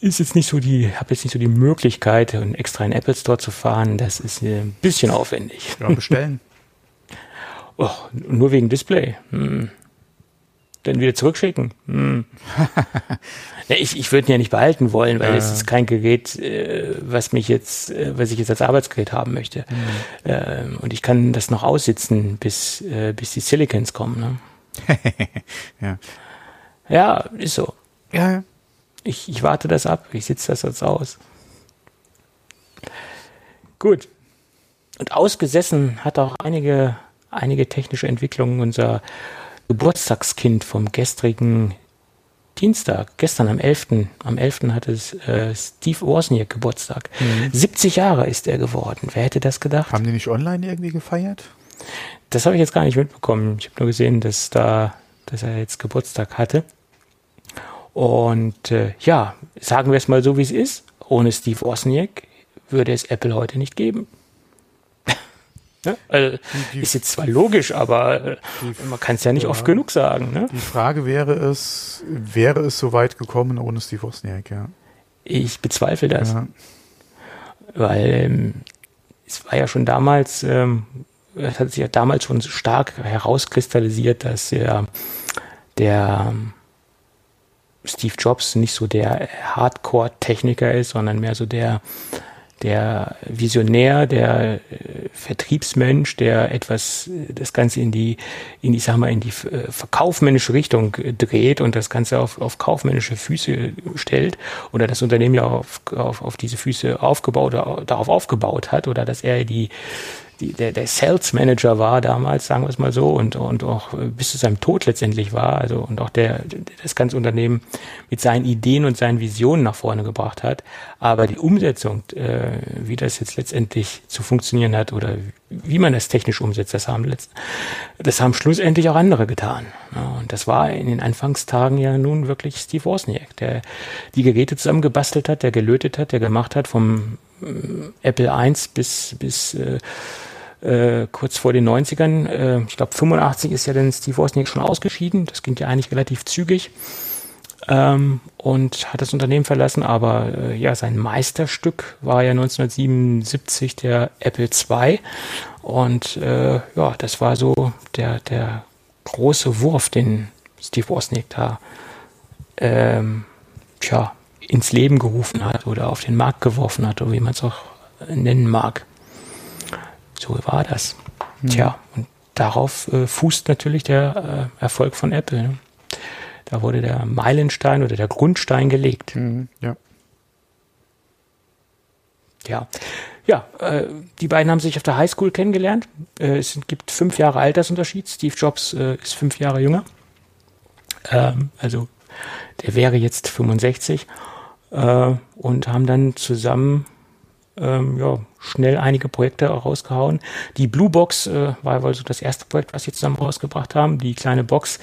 Ist jetzt nicht so die, habe jetzt nicht so die Möglichkeit, extra in Apple Store zu fahren. Das ist ein bisschen aufwendig. Ja, bestellen. Oh, nur wegen Display. Hm. dann wieder zurückschicken. Hm. ja, ich ich würde ihn ja nicht behalten wollen, weil äh. es ist kein Gerät, äh, was mich jetzt, äh, was ich jetzt als Arbeitsgerät haben möchte. Mhm. Ähm, und ich kann das noch aussitzen, bis, äh, bis die Silicons kommen. Ne? ja. ja, ist so. Ja. Ich, ich warte das ab, ich sitze das jetzt aus. Gut. Und ausgesessen hat auch einige, einige technische Entwicklungen unser Geburtstagskind vom gestrigen Dienstag, gestern am 11. Am 11. hatte es, äh, Steve Wozniak Geburtstag. Mhm. 70 Jahre ist er geworden. Wer hätte das gedacht? Haben die nicht online irgendwie gefeiert? Das habe ich jetzt gar nicht mitbekommen. Ich habe nur gesehen, dass da, dass er jetzt Geburtstag hatte. Und äh, ja, sagen wir es mal so, wie es ist. Ohne Steve Wozniak würde es Apple heute nicht geben. Ne? Also, die, ist jetzt zwar logisch, aber äh, die, man kann es ja nicht ja, oft genug sagen. Ne? Die Frage wäre es, wäre es so weit gekommen ohne Steve Wozniak, ja? Ich bezweifle das. Ja. Weil ähm, es war ja schon damals, ähm, es hat sich ja damals schon stark herauskristallisiert, dass ja der ähm, Steve Jobs nicht so der Hardcore-Techniker ist, sondern mehr so der der Visionär, der äh, Vertriebsmensch, der etwas, äh, das Ganze in die, in die, sag mal, in die äh, verkaufmännische Richtung dreht und das Ganze auf, auf kaufmännische Füße stellt oder das Unternehmen ja auf, auf, auf diese Füße aufgebaut, darauf aufgebaut hat oder dass er die, die, der, der Sales Manager war damals, sagen wir es mal so, und, und auch bis zu seinem Tod letztendlich war, also und auch der, das ganze Unternehmen mit seinen Ideen und seinen Visionen nach vorne gebracht hat. Aber die Umsetzung, äh, wie das jetzt letztendlich zu funktionieren hat oder wie man das technisch umsetzt, das haben, letzt, das haben schlussendlich auch andere getan. Ja, und das war in den Anfangstagen ja nun wirklich Steve Wozniak, der die Geräte zusammengebastelt hat, der gelötet hat, der gemacht hat vom äh, Apple I bis, bis äh, äh, kurz vor den 90ern. Äh, ich glaube 85 ist ja dann Steve Wozniak schon ausgeschieden. Das ging ja eigentlich relativ zügig. Ähm, und hat das Unternehmen verlassen, aber äh, ja, sein Meisterstück war ja 1977 der Apple II und äh, ja, das war so der, der große Wurf, den Steve Wozniak da ähm, tja, ins Leben gerufen hat oder auf den Markt geworfen hat, oder wie man es auch nennen mag. So war das. Mhm. Tja, und darauf äh, fußt natürlich der äh, Erfolg von Apple. Ne? Da wurde der Meilenstein oder der Grundstein gelegt. Mhm, ja. Ja, ja äh, die beiden haben sich auf der Highschool kennengelernt. Äh, es gibt fünf Jahre Altersunterschied. Steve Jobs äh, ist fünf Jahre jünger. Ähm, also der wäre jetzt 65 äh, und haben dann zusammen ähm, ja, schnell einige Projekte rausgehauen. Die Blue Box äh, war wohl so das erste Projekt, was sie zusammen rausgebracht haben. Die kleine Box,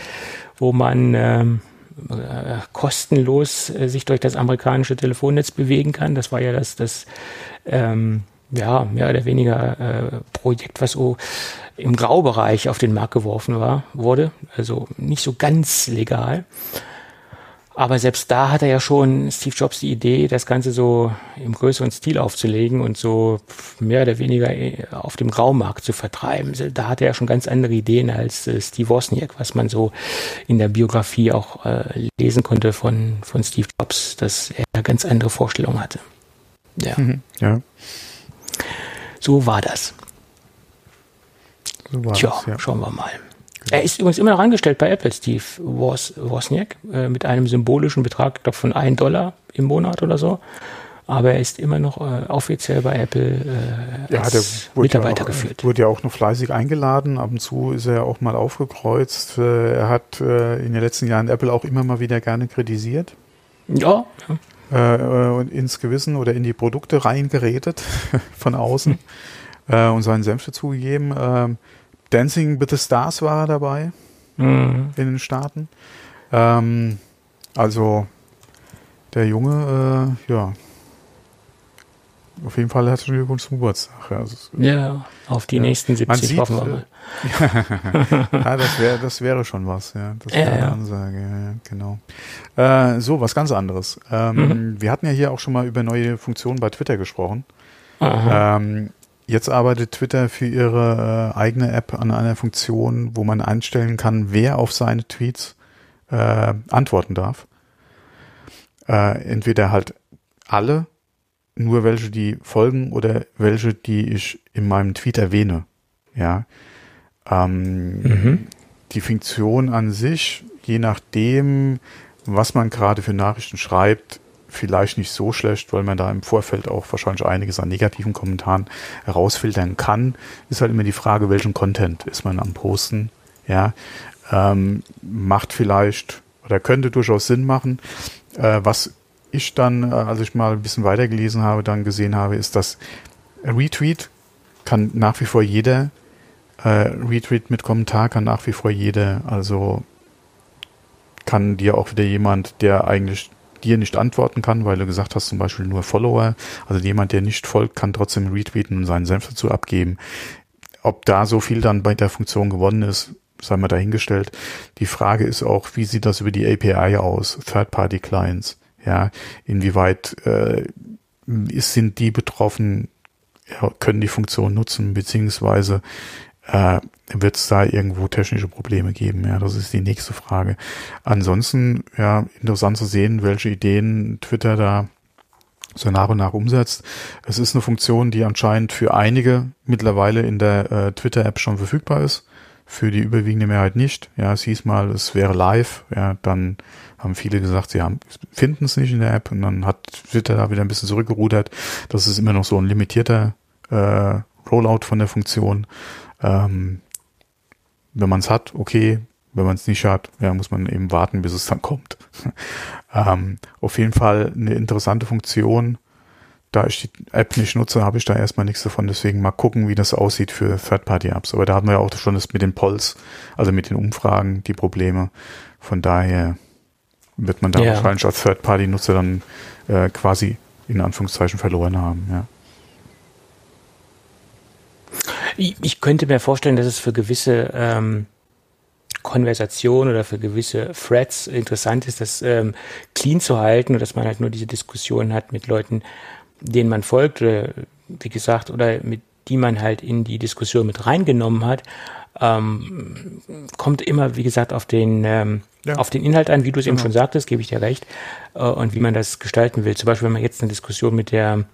wo man ähm, äh, kostenlos äh, sich durch das amerikanische Telefonnetz bewegen kann. Das war ja das, das ähm, ja, mehr oder weniger äh, Projekt, was so im Graubereich auf den Markt geworfen war, wurde. Also nicht so ganz legal. Aber selbst da hat er ja schon Steve Jobs die Idee, das Ganze so im größeren Stil aufzulegen und so mehr oder weniger äh, auf dem Graumarkt zu vertreiben. Da hat er ja schon ganz andere Ideen als äh, Steve Wozniak, was man so in der Biografie auch äh, lesen konnte von, von Steve Jobs, dass er ganz andere Vorstellungen hatte. Ja. Mhm, ja. So war das. So war Tja, das, ja. schauen wir mal. Er ist übrigens immer noch angestellt bei Apple, Steve Wos Wozniak, äh, mit einem symbolischen Betrag, ich glaube, von 1 Dollar im Monat oder so. Aber er ist immer noch äh, offiziell bei Apple äh, ja, als Mitarbeiter ja auch, geführt. Wurde ja auch noch fleißig eingeladen. Ab und zu ist er ja auch mal aufgekreuzt. Äh, er hat äh, in den letzten Jahren Apple auch immer mal wieder gerne kritisiert. Ja. Äh, und ins Gewissen oder in die Produkte reingeredet von außen und seinen Senf dazugegeben. Dancing with the Stars war er dabei mhm. in den Staaten. Ähm, also der Junge, äh, ja, auf jeden Fall herzlichen Glückwunsch zum Geburtstag. Ja, ja auf die ja. nächsten 70 sieht, hoffen wir mal. ja, das wäre das wäre schon was, ja. Das wäre eine Ansage, ja, genau. Äh, so, was ganz anderes. Ähm, mhm. Wir hatten ja hier auch schon mal über neue Funktionen bei Twitter gesprochen. Ähm, Jetzt arbeitet Twitter für ihre äh, eigene App an einer Funktion, wo man einstellen kann, wer auf seine Tweets äh, antworten darf. Äh, entweder halt alle, nur welche, die folgen oder welche, die ich in meinem Tweet erwähne. Ja. Ähm, mhm. Die Funktion an sich, je nachdem, was man gerade für Nachrichten schreibt, vielleicht nicht so schlecht, weil man da im Vorfeld auch wahrscheinlich einiges an negativen Kommentaren herausfiltern kann. Ist halt immer die Frage, welchen Content ist man am Posten. Ja, ähm, macht vielleicht oder könnte durchaus Sinn machen. Äh, was ich dann, äh, als ich mal ein bisschen weitergelesen habe, dann gesehen habe, ist, dass Retweet kann nach wie vor jeder, äh, Retweet mit Kommentar kann nach wie vor jeder, also kann dir auch wieder jemand, der eigentlich dir nicht antworten kann, weil du gesagt hast, zum Beispiel nur Follower, also jemand, der nicht folgt, kann trotzdem retweeten und seinen Senf dazu abgeben. Ob da so viel dann bei der Funktion gewonnen ist, sei mal dahingestellt. Die Frage ist auch, wie sieht das über die API aus, Third-Party-Clients? Ja, inwieweit äh, sind die betroffen, können die Funktion nutzen, beziehungsweise äh, wird es da irgendwo technische Probleme geben? Ja, das ist die nächste Frage. Ansonsten, ja, interessant zu sehen, welche Ideen Twitter da so nach und nach umsetzt. Es ist eine Funktion, die anscheinend für einige mittlerweile in der äh, Twitter-App schon verfügbar ist, für die überwiegende Mehrheit nicht. Ja, es hieß mal, es wäre live, ja, dann haben viele gesagt, sie haben, finden es nicht in der App und dann hat Twitter da wieder ein bisschen zurückgerudert. Das ist immer noch so ein limitierter äh, Rollout von der Funktion. Ähm, wenn man es hat, okay. Wenn man es nicht hat, ja, muss man eben warten, bis es dann kommt. ähm, auf jeden Fall eine interessante Funktion. Da ich die App nicht nutze, habe ich da erstmal nichts davon. Deswegen mal gucken, wie das aussieht für Third-Party-Apps. Aber da hatten wir ja auch schon das mit den Polls, also mit den Umfragen, die Probleme. Von daher wird man da ja. wahrscheinlich als Third-Party-Nutzer dann äh, quasi in Anführungszeichen verloren haben. Ja. Ich könnte mir vorstellen, dass es für gewisse ähm, Konversationen oder für gewisse Threads interessant ist, das ähm, clean zu halten und dass man halt nur diese Diskussion hat mit Leuten, denen man folgt oder wie gesagt, oder mit die man halt in die Diskussion mit reingenommen hat, ähm, kommt immer, wie gesagt, auf den, ähm, ja. auf den Inhalt an, wie du es genau. eben schon sagtest, gebe ich dir recht, äh, und wie man das gestalten will. Zum Beispiel, wenn man jetzt eine Diskussion mit der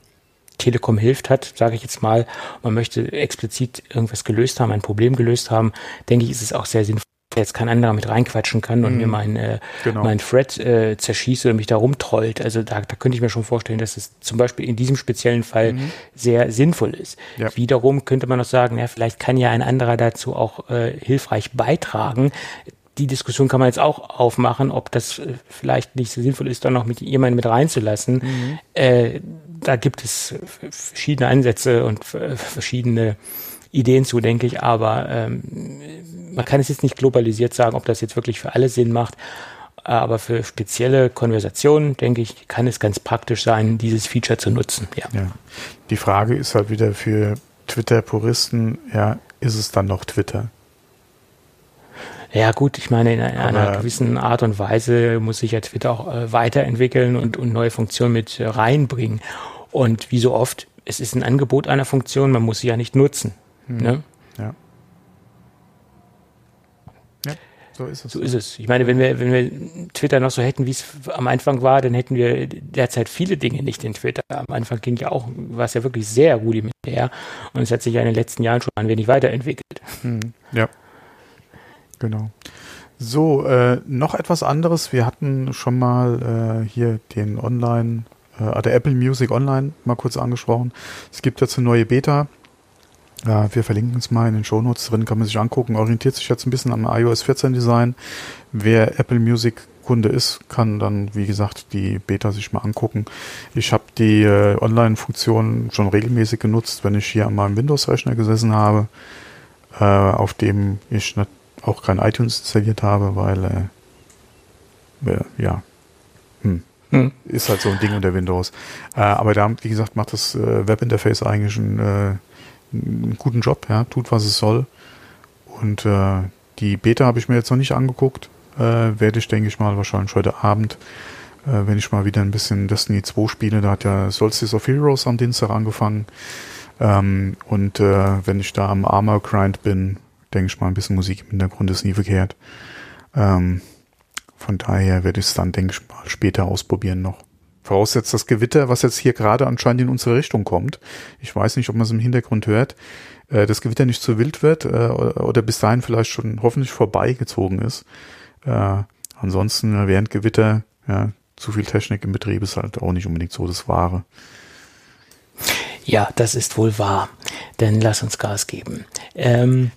Telekom hilft hat, sage ich jetzt mal, man möchte explizit irgendwas gelöst haben, ein Problem gelöst haben, denke ich, ist es auch sehr sinnvoll, jetzt kein anderer mit reinquatschen kann und mhm. mir mein, äh, genau. mein Thread äh, zerschießt oder mich da rumtrollt. Also da, da könnte ich mir schon vorstellen, dass es zum Beispiel in diesem speziellen Fall mhm. sehr sinnvoll ist. Ja. Wiederum könnte man noch sagen, ja, vielleicht kann ja ein anderer dazu auch äh, hilfreich beitragen, die Diskussion kann man jetzt auch aufmachen, ob das äh, vielleicht nicht so sinnvoll ist, da noch mit jemandem mit reinzulassen. Mhm. Äh, da gibt es verschiedene Ansätze und verschiedene Ideen zu, denke ich, aber ähm, man kann es jetzt nicht globalisiert sagen, ob das jetzt wirklich für alle Sinn macht. Aber für spezielle Konversationen, denke ich, kann es ganz praktisch sein, dieses Feature zu nutzen. Ja. ja. Die Frage ist halt wieder für Twitter-Puristen, ja, ist es dann noch Twitter? Ja gut, ich meine, in einer gewissen Art und Weise muss sich ja Twitter auch äh, weiterentwickeln und, und neue Funktionen mit äh, reinbringen. Und wie so oft, es ist ein Angebot einer Funktion, man muss sie ja nicht nutzen. Hm. Ne? Ja. Ja, so ist es. So ist es. Ich meine, wenn wir, wenn wir Twitter noch so hätten, wie es am Anfang war, dann hätten wir derzeit viele Dinge nicht in Twitter. Am Anfang ging ja auch, war es ja wirklich sehr rudimentär und es hat sich ja in den letzten Jahren schon ein wenig weiterentwickelt. Hm. Ja. Genau. So, äh, noch etwas anderes. Wir hatten schon mal äh, hier den Online, äh, der Apple Music Online mal kurz angesprochen. Es gibt jetzt eine neue Beta. Äh, wir verlinken es mal in den Shownotes drin, kann man sich angucken. Orientiert sich jetzt ein bisschen am iOS 14 Design. Wer Apple Music Kunde ist, kann dann, wie gesagt, die Beta sich mal angucken. Ich habe die äh, Online-Funktion schon regelmäßig genutzt, wenn ich hier an meinem Windows-Rechner gesessen habe, äh, auf dem ich natürlich auch kein iTunes installiert habe, weil äh, äh, ja, hm. Hm. ist halt so ein Ding unter Windows. Äh, aber da, wie gesagt, macht das äh, Webinterface eigentlich einen, äh, einen guten Job, ja, tut was es soll. Und äh, die Beta habe ich mir jetzt noch nicht angeguckt. Äh, werde ich, denke ich mal, wahrscheinlich heute Abend, äh, wenn ich mal wieder ein bisschen Destiny 2 spiele. Da hat ja Solstice of Heroes am Dienstag angefangen. Ähm, und äh, wenn ich da am Armor Grind bin, denke ich mal, ein bisschen Musik im Hintergrund ist nie verkehrt. Ähm, Von daher werde ich es dann, denke ich mal, später ausprobieren noch. Voraussetzt das Gewitter, was jetzt hier gerade anscheinend in unsere Richtung kommt. Ich weiß nicht, ob man es im Hintergrund hört. Äh, das Gewitter nicht zu wild wird äh, oder bis dahin vielleicht schon hoffentlich vorbeigezogen ist. Äh, ansonsten während Gewitter, ja, zu viel Technik im Betrieb ist halt auch nicht unbedingt so das Wahre. Ja, das ist wohl wahr. Dann lass uns Gas geben. Ähm,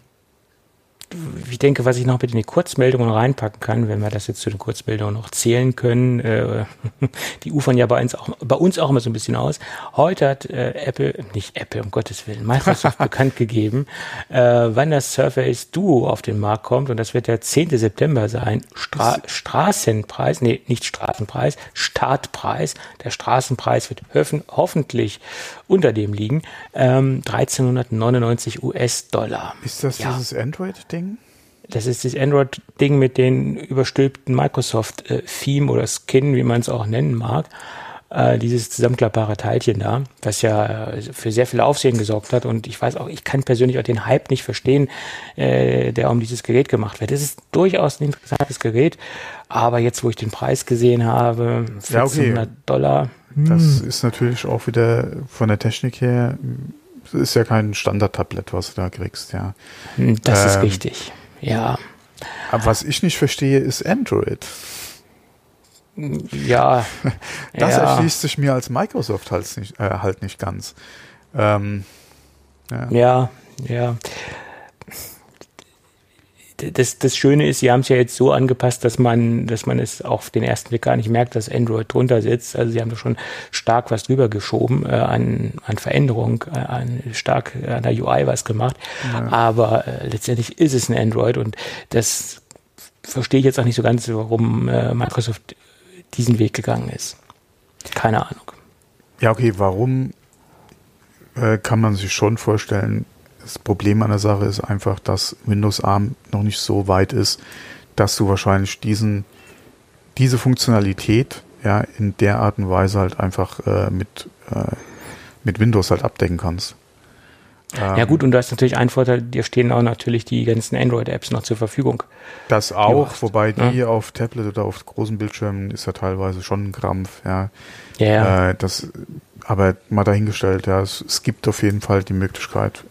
ich denke, was ich noch mit in die Kurzmeldungen reinpacken kann, wenn wir das jetzt zu den Kurzmeldungen noch zählen können, äh, die ufern ja bei uns, auch, bei uns auch immer so ein bisschen aus. Heute hat äh, Apple, nicht Apple, um Gottes Willen, Microsoft bekannt gegeben, äh, wann das Surface Duo auf den Markt kommt und das wird der 10. September sein. Stra Straßenpreis, nee, nicht Straßenpreis, Startpreis. Der Straßenpreis wird hoffentlich unter dem liegen. Ähm, 1399 US-Dollar. Ist das ja. dieses Android-Ding? Das ist das Android-Ding mit den überstülpten Microsoft-Theme oder Skin, wie man es auch nennen mag. Äh, dieses zusammenklappbare Teilchen da, was ja für sehr viel Aufsehen gesorgt hat. Und ich weiß auch, ich kann persönlich auch den Hype nicht verstehen, äh, der um dieses Gerät gemacht wird. Es ist durchaus ein interessantes Gerät, aber jetzt, wo ich den Preis gesehen habe, 1400 ja, okay. Dollar. Das hm. ist natürlich auch wieder von der Technik her, ist ja kein Standard-Tablett, was du da kriegst, ja. Hm, das ähm, ist richtig, ja. Aber was ich nicht verstehe, ist Android. Ja. Das ja. erschließt sich mir als Microsoft halt nicht, äh, halt nicht ganz. Ähm, ja. ja, ja das, das Schöne ist, sie haben es ja jetzt so angepasst, dass man, dass man es auf den ersten Blick gar nicht merkt, dass Android drunter sitzt. Also sie haben da schon stark was drüber geschoben, äh, an, an Veränderung, äh, an stark an der UI was gemacht. Ja. Aber äh, letztendlich ist es ein Android und das verstehe ich jetzt auch nicht so ganz, warum äh, Microsoft diesen Weg gegangen ist. Keine Ahnung. Ja, okay, warum äh, kann man sich schon vorstellen, das Problem an der Sache ist einfach, dass Windows ARM noch nicht so weit ist, dass du wahrscheinlich diesen, diese Funktionalität ja in der Art und Weise halt einfach äh, mit, äh, mit Windows halt abdecken kannst. ja gut, und du hast natürlich einen Vorteil, dir stehen auch natürlich die ganzen Android-Apps noch zur Verfügung. Das auch, wobei die ja. auf Tablet oder auf großen Bildschirmen ist ja teilweise schon ein Krampf, ja. Ja. Äh, das, aber mal dahingestellt, ja, es, es gibt auf jeden Fall die Möglichkeit,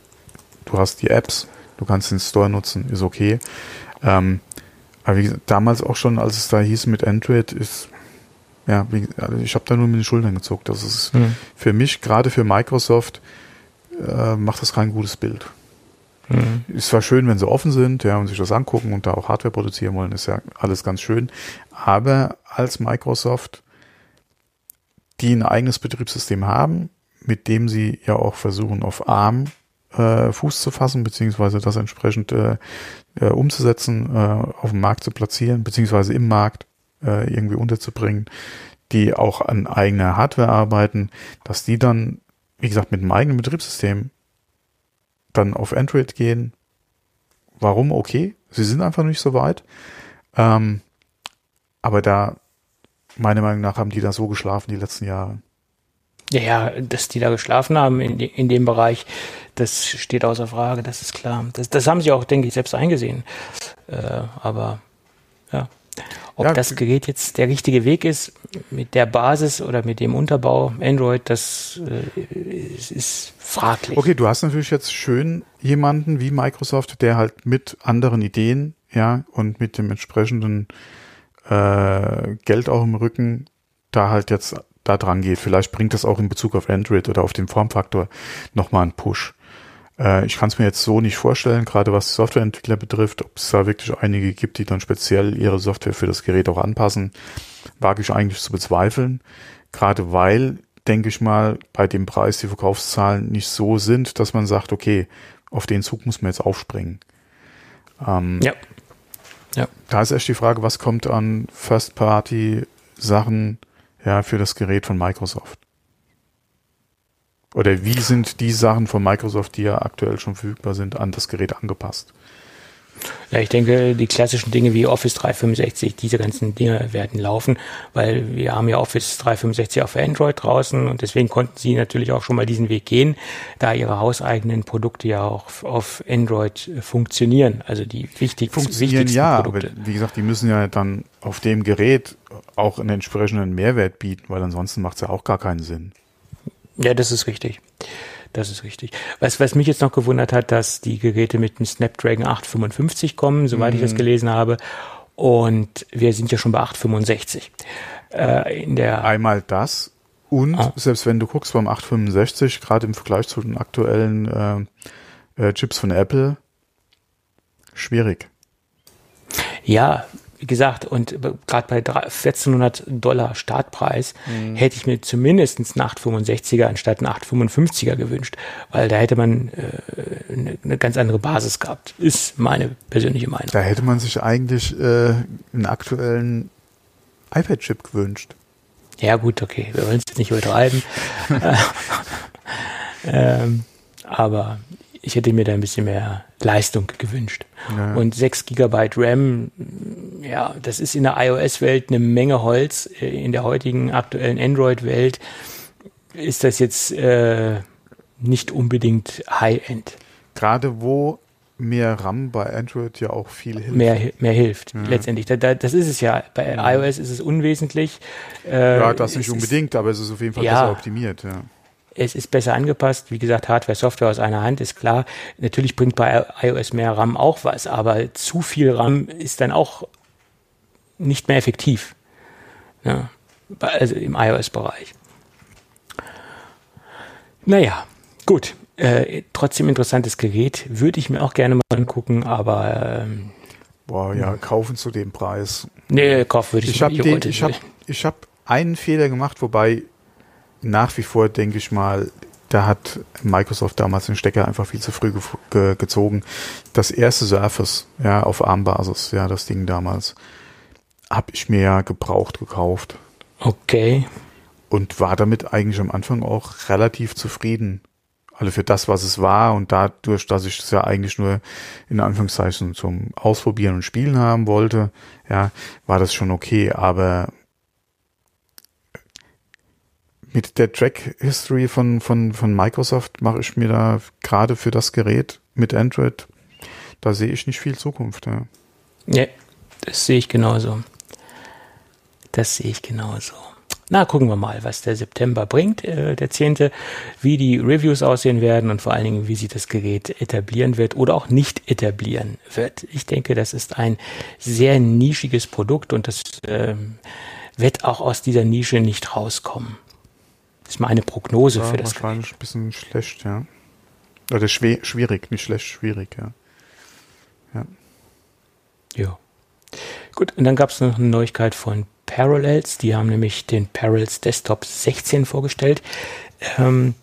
du hast die Apps, du kannst den Store nutzen, ist okay. Ähm, aber wie gesagt, damals auch schon, als es da hieß mit Android, ist, ja, wie, also ich habe da nur mit den Schultern gezuckt. Das ist mhm. für mich, gerade für Microsoft, äh, macht das kein gutes Bild. Mhm. Ist zwar schön, wenn sie offen sind, ja, und sich das angucken und da auch Hardware produzieren wollen, ist ja alles ganz schön. Aber als Microsoft, die ein eigenes Betriebssystem haben, mit dem sie ja auch versuchen, auf ARM äh, Fuß zu fassen, beziehungsweise das entsprechend äh, äh, umzusetzen, äh, auf dem Markt zu platzieren, beziehungsweise im Markt äh, irgendwie unterzubringen, die auch an eigener Hardware arbeiten, dass die dann, wie gesagt, mit einem eigenen Betriebssystem dann auf Android gehen. Warum? Okay, sie sind einfach nicht so weit. Ähm, aber da, meiner Meinung nach, haben die da so geschlafen die letzten Jahre. Ja, ja, dass die da geschlafen haben in, in dem Bereich, das steht außer Frage, das ist klar. Das, das haben sie auch, denke ich, selbst eingesehen. Äh, aber ja, ob ja, das Gerät jetzt der richtige Weg ist, mit der Basis oder mit dem Unterbau Android, das äh, ist, ist fraglich. Okay, du hast natürlich jetzt schön jemanden wie Microsoft, der halt mit anderen Ideen, ja, und mit dem entsprechenden äh, Geld auch im Rücken da halt jetzt da dran geht. Vielleicht bringt das auch in Bezug auf Android oder auf den Formfaktor nochmal einen Push. Äh, ich kann es mir jetzt so nicht vorstellen, gerade was Softwareentwickler betrifft, ob es da wirklich einige gibt, die dann speziell ihre Software für das Gerät auch anpassen, wage ich eigentlich zu bezweifeln. Gerade weil, denke ich mal, bei dem Preis die Verkaufszahlen nicht so sind, dass man sagt, okay, auf den Zug muss man jetzt aufspringen. Ähm, ja. ja. Da ist erst die Frage, was kommt an First-Party-Sachen ja, für das Gerät von Microsoft? Oder wie sind die Sachen von Microsoft, die ja aktuell schon verfügbar sind, an das Gerät angepasst? Ja, ich denke, die klassischen Dinge wie Office 365, diese ganzen Dinge werden laufen, weil wir haben ja Office 365 auf Android draußen und deswegen konnten sie natürlich auch schon mal diesen Weg gehen, da ihre hauseigenen Produkte ja auch auf Android funktionieren. Also die wichtig, funktionieren wichtigsten ja, Produkte. aber wie gesagt, die müssen ja dann auf dem Gerät auch einen entsprechenden Mehrwert bieten, weil ansonsten macht es ja auch gar keinen Sinn. Ja, das ist richtig. Das ist richtig. Was, was mich jetzt noch gewundert hat, dass die Geräte mit dem Snapdragon 855 kommen, soweit mhm. ich das mhm. gelesen habe. Und wir sind ja schon bei 865. Äh, in der Einmal das und ah. selbst wenn du guckst beim 865, gerade im Vergleich zu den aktuellen äh, äh, Chips von Apple, schwierig. Ja, gesagt, und gerade bei 1400 Dollar Startpreis mhm. hätte ich mir zumindest einen 865er anstatt einen 855er gewünscht, weil da hätte man äh, eine, eine, ganz andere Basis gehabt. Ist meine persönliche Meinung. Da hätte man sich eigentlich äh, einen aktuellen iPad-Chip gewünscht. Ja gut, okay, wir wollen es jetzt nicht übertreiben. ähm, aber ich hätte mir da ein bisschen mehr Leistung gewünscht. Ja. Und 6 GB RAM, ja, das ist in der iOS-Welt eine Menge Holz. In der heutigen aktuellen Android-Welt ist das jetzt äh, nicht unbedingt High-End. Gerade wo mehr RAM bei Android ja auch viel hilft. Mehr, mehr hilft, ja. letztendlich. Da, da, das ist es ja. Bei ja. iOS ist es unwesentlich. Äh, ja, das nicht unbedingt, ist, aber es ist auf jeden Fall besser optimiert. Ja es ist besser angepasst. Wie gesagt, Hardware, Software aus einer Hand ist klar. Natürlich bringt bei iOS mehr RAM auch was, aber zu viel RAM ist dann auch nicht mehr effektiv. Ja, also im iOS-Bereich. Naja, gut. Äh, trotzdem interessantes Gerät. Würde ich mir auch gerne mal angucken, aber. Ähm, Boah, ja, kaufen zu dem Preis. Nee, kaufen würde ich, ich nicht. ich habe ich hab einen Fehler gemacht, wobei nach wie vor denke ich mal, da hat Microsoft damals den Stecker einfach viel zu früh ge ge gezogen. Das erste Surface, ja, auf ARM-Basis, ja, das Ding damals, habe ich mir ja gebraucht gekauft. Okay. Und war damit eigentlich am Anfang auch relativ zufrieden. Also für das, was es war und dadurch, dass ich es ja eigentlich nur in Anführungszeichen zum Ausprobieren und Spielen haben wollte, ja, war das schon okay. Aber mit der Track History von, von, von Microsoft mache ich mir da gerade für das Gerät mit Android, da sehe ich nicht viel Zukunft. Ja, ja das sehe ich genauso. Das sehe ich genauso. Na, gucken wir mal, was der September bringt, äh, der 10., wie die Reviews aussehen werden und vor allen Dingen, wie sich das Gerät etablieren wird oder auch nicht etablieren wird. Ich denke, das ist ein sehr nischiges Produkt und das ähm, wird auch aus dieser Nische nicht rauskommen. Das ist meine Prognose ja, für das. Wahrscheinlich ein bisschen schlecht, ja. Oder schwer, schwierig, nicht schlecht, schwierig, ja. Ja. Ja. Gut, und dann gab es noch eine Neuigkeit von Parallels. Die haben nämlich den Parallels Desktop 16 vorgestellt. Ähm,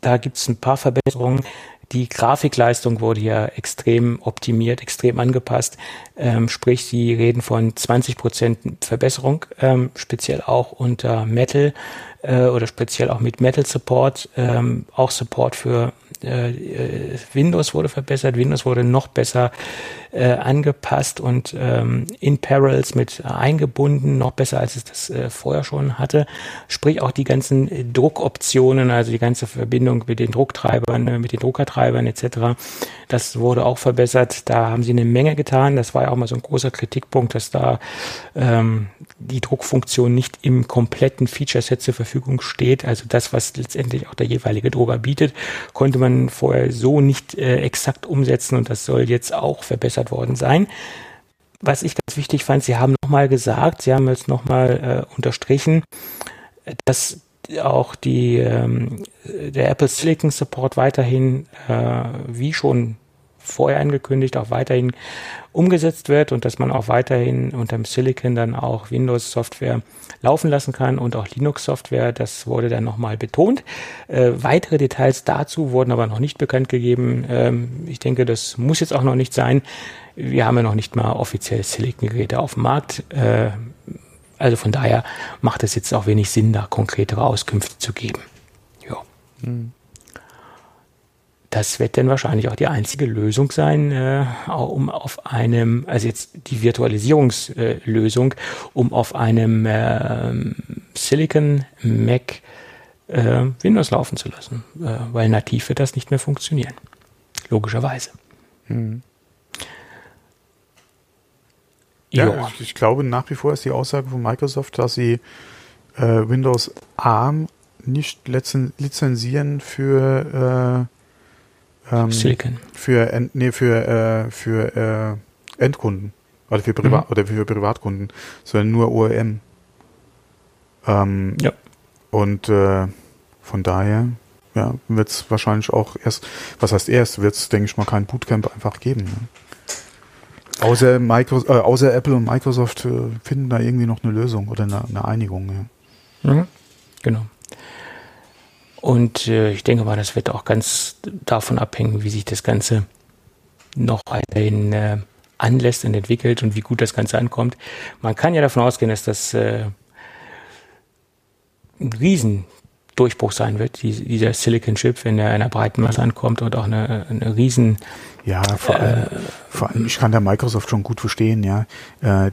da gibt es ein paar Verbesserungen. Die Grafikleistung wurde ja extrem optimiert, extrem angepasst. Ähm, sprich, sie reden von 20% Verbesserung, ähm, speziell auch unter Metal äh, oder speziell auch mit Metal Support, ähm, auch Support für Windows wurde verbessert, Windows wurde noch besser äh, angepasst und ähm, in Parallels mit eingebunden, noch besser als es das äh, vorher schon hatte. Sprich auch die ganzen Druckoptionen, also die ganze Verbindung mit den Drucktreibern, äh, mit den Druckertreibern etc. Das wurde auch verbessert. Da haben sie eine Menge getan. Das war ja auch mal so ein großer Kritikpunkt, dass da ähm, die Druckfunktion nicht im kompletten Feature-Set zur Verfügung steht. Also das, was letztendlich auch der jeweilige Drucker bietet, konnte man man vorher so nicht äh, exakt umsetzen und das soll jetzt auch verbessert worden sein. Was ich ganz wichtig fand, Sie haben nochmal gesagt, Sie haben jetzt nochmal äh, unterstrichen, dass auch die, ähm, der Apple Silicon Support weiterhin, äh, wie schon vorher angekündigt, auch weiterhin umgesetzt wird und dass man auch weiterhin unter dem Silicon dann auch Windows-Software laufen lassen kann und auch Linux-Software. Das wurde dann nochmal betont. Äh, weitere Details dazu wurden aber noch nicht bekannt gegeben. Ähm, ich denke, das muss jetzt auch noch nicht sein. Wir haben ja noch nicht mal offiziell Silicon-Geräte auf dem Markt. Äh, also von daher macht es jetzt auch wenig Sinn, da konkretere Auskünfte zu geben. Ja. Hm. Das wird dann wahrscheinlich auch die einzige Lösung sein, äh, um auf einem, also jetzt die Virtualisierungslösung, um auf einem äh, Silicon Mac äh, Windows laufen zu lassen, äh, weil nativ wird das nicht mehr funktionieren. Logischerweise. Mhm. Ja, ich, ich, glaube nach wie vor ist die Aussage von Microsoft, dass sie äh, Windows ARM nicht lizenzieren für äh, ähm, Silicon. Für, nee, für, äh, für äh, Endkunden. Oder für, Priva mhm. oder für Privatkunden, sondern nur OEM. Ähm, ja. Und äh, von daher ja, wird es wahrscheinlich auch erst, was heißt erst, wird es, denke ich mal, kein Bootcamp einfach geben. Ne? Außer, Micro, äh, außer Apple und Microsoft äh, finden da irgendwie noch eine Lösung oder eine, eine Einigung. Ja. Mhm. Genau. Und äh, ich denke mal, das wird auch ganz davon abhängen, wie sich das Ganze noch weiterhin äh, anlässt und entwickelt und wie gut das Ganze ankommt. Man kann ja davon ausgehen, dass das äh, ein Riesendurchbruch sein wird, die, dieser Silicon Chip, wenn er in einer breiten Masse ankommt und auch eine, eine riesen ja, vor, allem, äh, vor allem, ich kann der Microsoft schon gut verstehen, ja. Äh,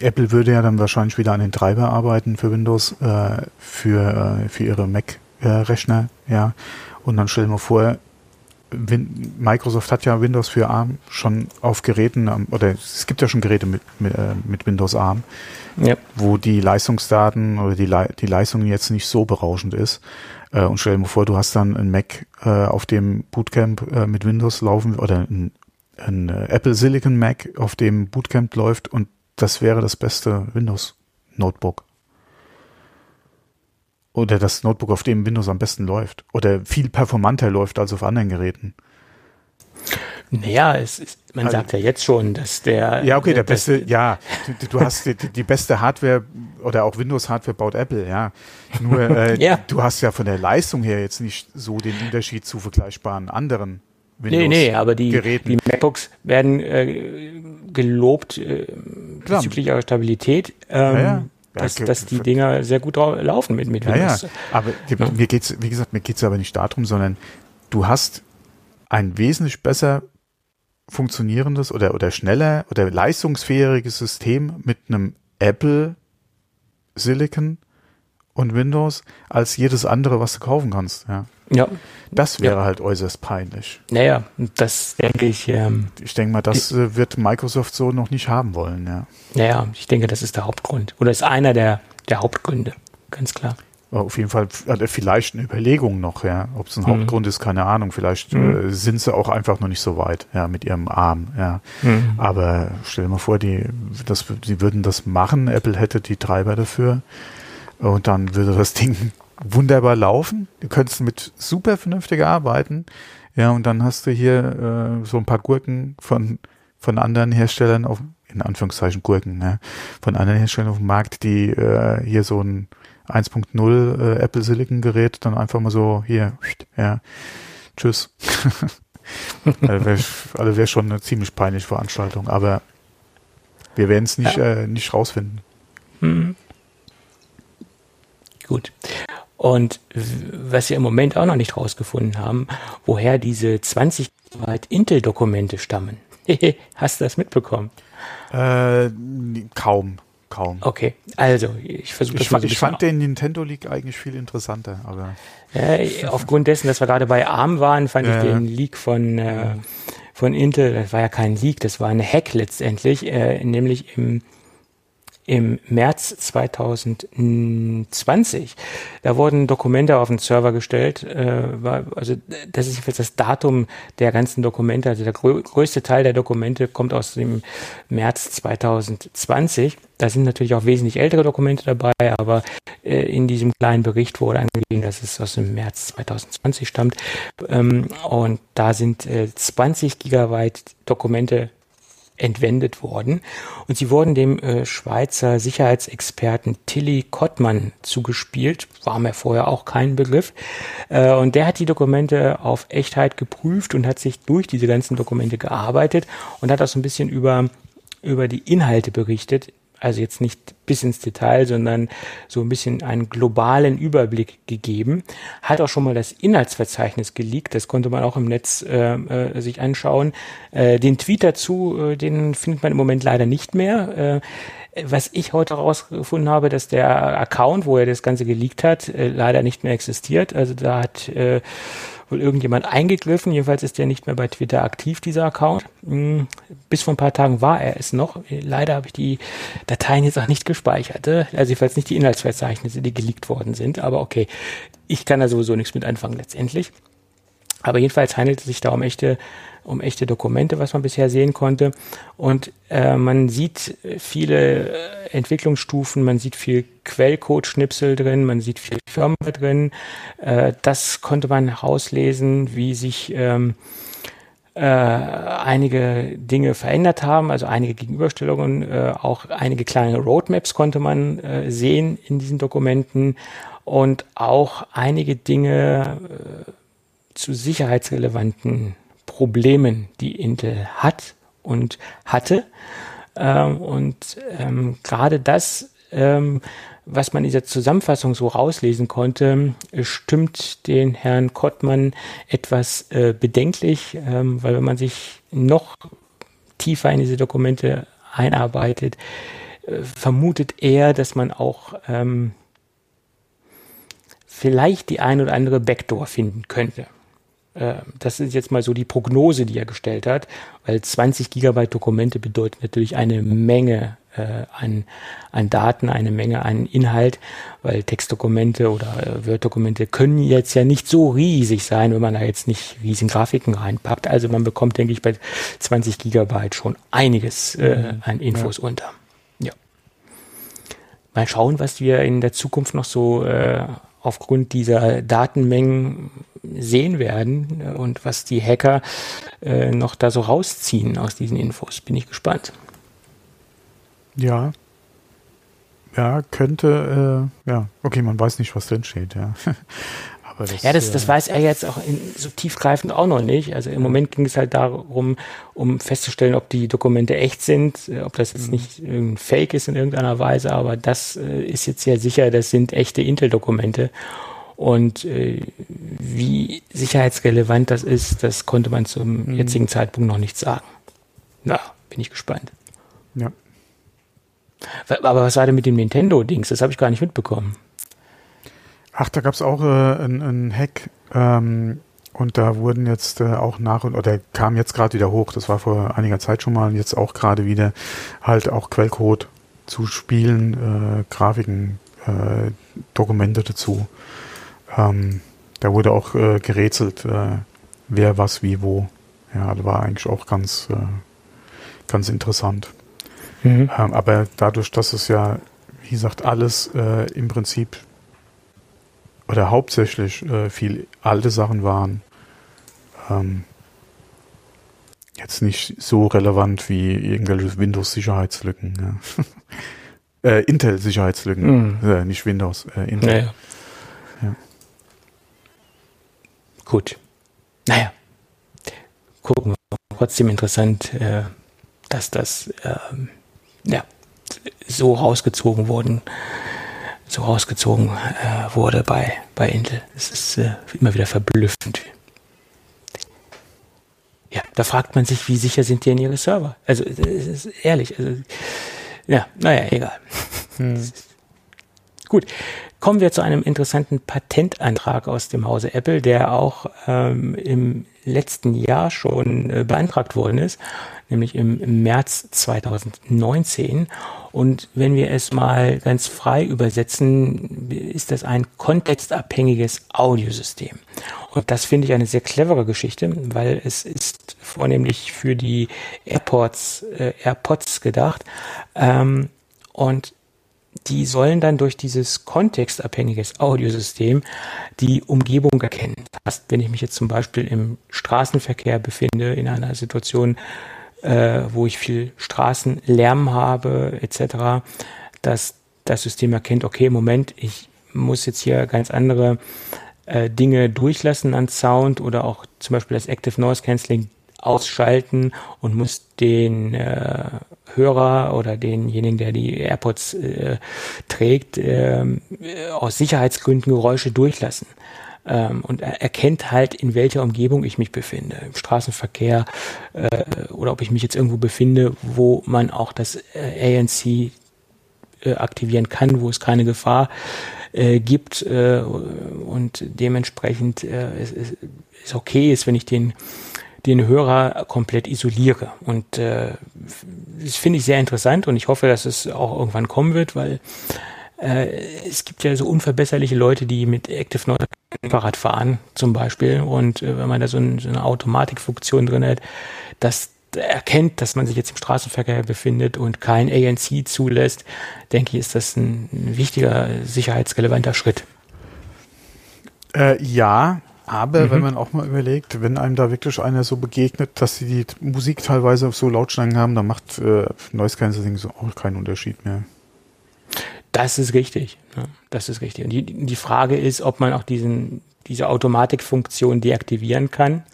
Apple würde ja dann wahrscheinlich wieder an den Treiber arbeiten für Windows, äh, für, äh, für ihre Mac-Rechner, ja. Und dann stellen wir vor, Win Microsoft hat ja Windows für ARM schon auf Geräten, oder es gibt ja schon Geräte mit, mit, äh, mit Windows ARM, ja. wo die Leistungsdaten oder die, Le die Leistung jetzt nicht so berauschend ist. Äh, und stell dir mal vor, du hast dann ein Mac äh, auf dem Bootcamp äh, mit Windows laufen oder ein, ein äh, Apple Silicon Mac auf dem Bootcamp läuft und das wäre das beste Windows Notebook. Oder das Notebook, auf dem Windows am besten läuft. Oder viel performanter läuft als auf anderen Geräten. Naja, es ist, man also, sagt ja jetzt schon, dass der. Ja, okay, der beste, ja, du, du hast die, die, beste Hardware oder auch Windows-Hardware baut Apple, ja. Nur äh, ja. du hast ja von der Leistung her jetzt nicht so den Unterschied zu vergleichbaren anderen Windows nee, nee, aber die, Geräten. die MacBooks werden äh, gelobt äh, bezüglich ihrer Stabilität. Ähm, ja, ja. Dass, dass die Dinger sehr gut laufen mit, mit Windows. Ja, ja. aber die, mir geht's, wie gesagt, mir geht's aber nicht darum, sondern du hast ein wesentlich besser funktionierendes oder, oder schneller oder leistungsfähiges System mit einem Apple Silicon und Windows als jedes andere, was du kaufen kannst. Ja. Ja. Das wäre ja. halt äußerst peinlich. Naja, das denke ich. Ähm, ich denke mal, das äh, wird Microsoft so noch nicht haben wollen. Ja. Naja, ich denke, das ist der Hauptgrund. Oder ist einer der, der Hauptgründe, ganz klar. Auf jeden Fall also vielleicht eine Überlegung noch, ja. Ob es ein mhm. Hauptgrund ist, keine Ahnung. Vielleicht mhm. äh, sind sie auch einfach noch nicht so weit, ja, mit ihrem Arm, ja. Mhm. Aber stell dir mal vor, die, das, die würden das machen. Apple hätte die Treiber dafür. Und dann würde das Ding wunderbar laufen. Du könntest mit super vernünftig arbeiten. Ja, und dann hast du hier äh, so ein paar Gurken von, von anderen Herstellern auf, in Anführungszeichen Gurken, ne, von anderen Herstellern auf dem Markt, die äh, hier so ein 1.0 äh, Apple Silicon Gerät dann einfach mal so hier, ja, tschüss. also wäre also wär schon eine ziemlich peinliche Veranstaltung, aber wir werden es nicht, ja. äh, nicht rausfinden. Mhm. Gut. Und was wir im Moment auch noch nicht rausgefunden haben, woher diese 20 Intel-Dokumente stammen. Hast du das mitbekommen? Äh, kaum kaum. Okay, also ich versuche das Ich, ich fand den Nintendo League eigentlich viel interessanter, aber. Ja, aufgrund dessen, dass wir gerade bei ARM waren, fand ja, ich den Leak von, äh, von Intel, das war ja kein Leak, das war ein Hack letztendlich, äh, nämlich im im März 2020. Da wurden Dokumente auf den Server gestellt. Äh, also das ist jetzt das Datum der ganzen Dokumente. Also der grö größte Teil der Dokumente kommt aus dem März 2020. Da sind natürlich auch wesentlich ältere Dokumente dabei, aber äh, in diesem kleinen Bericht wurde angegeben, dass es aus dem März 2020 stammt. Ähm, und da sind äh, 20 Gigabyte Dokumente entwendet worden. Und sie wurden dem äh, Schweizer Sicherheitsexperten Tilly Kottmann zugespielt, war mir vorher auch kein Begriff. Äh, und der hat die Dokumente auf Echtheit geprüft und hat sich durch diese ganzen Dokumente gearbeitet und hat auch so ein bisschen über, über die Inhalte berichtet. Also jetzt nicht bis ins Detail, sondern so ein bisschen einen globalen Überblick gegeben. Hat auch schon mal das Inhaltsverzeichnis geleakt, das konnte man auch im Netz äh, äh, sich anschauen. Äh, den Tweet dazu, äh, den findet man im Moment leider nicht mehr. Äh, was ich heute herausgefunden habe, dass der Account, wo er das Ganze geleakt hat, äh, leider nicht mehr existiert. Also da hat äh, wohl irgendjemand eingegriffen. Jedenfalls ist der nicht mehr bei Twitter aktiv, dieser Account. Hm, bis vor ein paar Tagen war er es noch. Leider habe ich die Dateien jetzt auch nicht gespeichert. Äh. Also jedenfalls nicht die Inhaltsverzeichnisse, die geleakt worden sind. Aber okay, ich kann da sowieso nichts mit anfangen letztendlich. Aber jedenfalls handelt es sich da um echte um echte Dokumente, was man bisher sehen konnte. Und äh, man sieht viele äh, Entwicklungsstufen, man sieht viel Quellcode-Schnipsel drin, man sieht viel Firmware drin. Äh, das konnte man herauslesen, wie sich ähm, äh, einige Dinge verändert haben, also einige Gegenüberstellungen, äh, auch einige kleine Roadmaps konnte man äh, sehen in diesen Dokumenten und auch einige Dinge äh, zu sicherheitsrelevanten Problemen, die Intel hat und hatte. Ähm, und ähm, gerade das, ähm, was man in dieser Zusammenfassung so rauslesen konnte, stimmt den Herrn Kottmann etwas äh, bedenklich, ähm, weil wenn man sich noch tiefer in diese Dokumente einarbeitet, äh, vermutet er, dass man auch ähm, vielleicht die ein oder andere Backdoor finden könnte. Äh, das ist jetzt mal so die Prognose, die er gestellt hat, weil 20 Gigabyte Dokumente bedeutet natürlich eine Menge äh, an, an Daten, eine Menge an Inhalt, weil Textdokumente oder äh, Word-Dokumente können jetzt ja nicht so riesig sein, wenn man da jetzt nicht riesigen Grafiken reinpackt. Also man bekommt, denke ich, bei 20 Gigabyte schon einiges äh, mhm. an Infos ja. unter. Ja. Mal schauen, was wir in der Zukunft noch so äh, aufgrund dieser Datenmengen sehen werden und was die Hacker äh, noch da so rausziehen aus diesen Infos. Bin ich gespannt. Ja. Ja, könnte, äh, ja, okay, man weiß nicht, was drin steht, ja. Das, ja, das, das äh, weiß er jetzt auch in, so tiefgreifend auch noch nicht. Also im Moment ging es halt darum, um festzustellen, ob die Dokumente echt sind, äh, ob das jetzt mhm. nicht ein Fake ist in irgendeiner Weise, aber das äh, ist jetzt sehr sicher, das sind echte Intel-Dokumente. Und äh, wie sicherheitsrelevant das ist, das konnte man zum mhm. jetzigen Zeitpunkt noch nicht sagen. Na, bin ich gespannt. Ja. Aber was war denn mit dem Nintendo-Dings? Das habe ich gar nicht mitbekommen. Ach, da gab es auch äh, einen Hack ähm, und da wurden jetzt äh, auch nach und oder kam jetzt gerade wieder hoch. Das war vor einiger Zeit schon mal und jetzt auch gerade wieder halt auch Quellcode zu Spielen, äh, Grafiken, äh, Dokumente dazu. Ähm, da wurde auch äh, gerätselt, äh, wer was wie wo. Ja, das war eigentlich auch ganz, äh, ganz interessant. Mhm. Ähm, aber dadurch, dass es ja, wie gesagt, alles äh, im Prinzip oder hauptsächlich äh, viel alte Sachen waren, ähm, jetzt nicht so relevant wie irgendwelche Windows-Sicherheitslücken. Ja. äh, Intel-Sicherheitslücken, mhm. äh, nicht Windows, äh, Intel. Naja. Ja. Gut. Naja. Gucken wir. Trotzdem interessant, äh, dass das ähm, ja, so rausgezogen wurden, so rausgezogen äh, wurde bei, bei Intel. Es ist äh, immer wieder verblüffend. Ja, da fragt man sich, wie sicher sind die in ihre Server? Also, es ist ehrlich. Also, ja, naja, egal. Hm. Gut. Kommen wir zu einem interessanten Patentantrag aus dem Hause Apple, der auch ähm, im letzten Jahr schon äh, beantragt worden ist, nämlich im, März 2019. Und wenn wir es mal ganz frei übersetzen, ist das ein kontextabhängiges Audiosystem. Und das finde ich eine sehr clevere Geschichte, weil es ist vornehmlich für die AirPods, äh, AirPods gedacht. Ähm, und die sollen dann durch dieses kontextabhängiges Audiosystem die Umgebung erkennen. Das heißt, wenn ich mich jetzt zum Beispiel im Straßenverkehr befinde, in einer Situation, äh, wo ich viel Straßenlärm habe, etc., dass das System erkennt, okay, Moment, ich muss jetzt hier ganz andere äh, Dinge durchlassen an Sound oder auch zum Beispiel das Active Noise Cancelling ausschalten und muss den äh, Hörer oder denjenigen, der die AirPods äh, trägt, äh, aus Sicherheitsgründen Geräusche durchlassen. Ähm, und er erkennt halt, in welcher Umgebung ich mich befinde. Im Straßenverkehr äh, oder ob ich mich jetzt irgendwo befinde, wo man auch das äh, ANC äh, aktivieren kann, wo es keine Gefahr äh, gibt äh, und dementsprechend äh, es, es, es okay ist, wenn ich den den Hörer komplett isoliere. Und äh, das finde ich sehr interessant und ich hoffe, dass es auch irgendwann kommen wird, weil äh, es gibt ja so unverbesserliche Leute, die mit Active Noise Fahrrad fahren zum Beispiel. Und äh, wenn man da so, ein, so eine Automatikfunktion drin hat, das erkennt, dass man sich jetzt im Straßenverkehr befindet und kein ANC zulässt, denke ich, ist das ein, wichtiger, sicherheitsrelevanter Schritt. Äh, ja, aber mhm. wenn man auch mal überlegt, wenn einem da wirklich einer so begegnet, dass sie die Musik teilweise auf so Lautstärken haben, dann macht äh, Noise Cancelling so auch keinen Unterschied mehr. Das ist richtig. Ja, das ist richtig. Und die, die Frage ist, ob man auch diesen, diese Automatikfunktion deaktivieren kann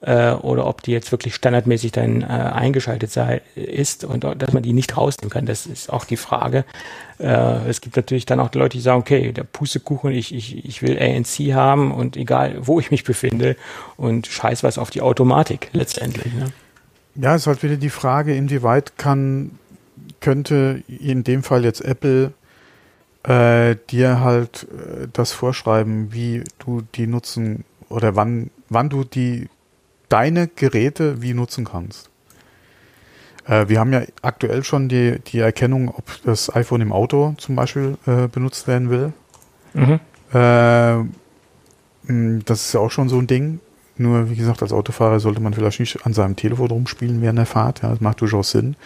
äh, oder ob die jetzt wirklich standardmäßig dann äh, eingeschaltet sei, ist und dass man die nicht rausnehmen kann. Das ist auch die Frage. Äh, es gibt natürlich dann auch Leute, die sagen, okay, der Pustekuchen, ich, ich, ich will ANC haben und egal, wo ich mich befinde und scheiß was auf die Automatik letztendlich. Ne? Ja, es ist halt wieder die Frage, inwieweit kann, könnte in dem Fall jetzt Apple äh, dir halt äh, das vorschreiben, wie du die nutzen oder wann, wann du die deine Geräte wie nutzen kannst. Äh, wir haben ja aktuell schon die, die Erkennung, ob das iPhone im Auto zum Beispiel äh, benutzt werden will. Mhm. Äh, das ist ja auch schon so ein Ding. Nur, wie gesagt, als Autofahrer sollte man vielleicht nicht an seinem Telefon rumspielen während der Fahrt. Ja, das macht durchaus Sinn.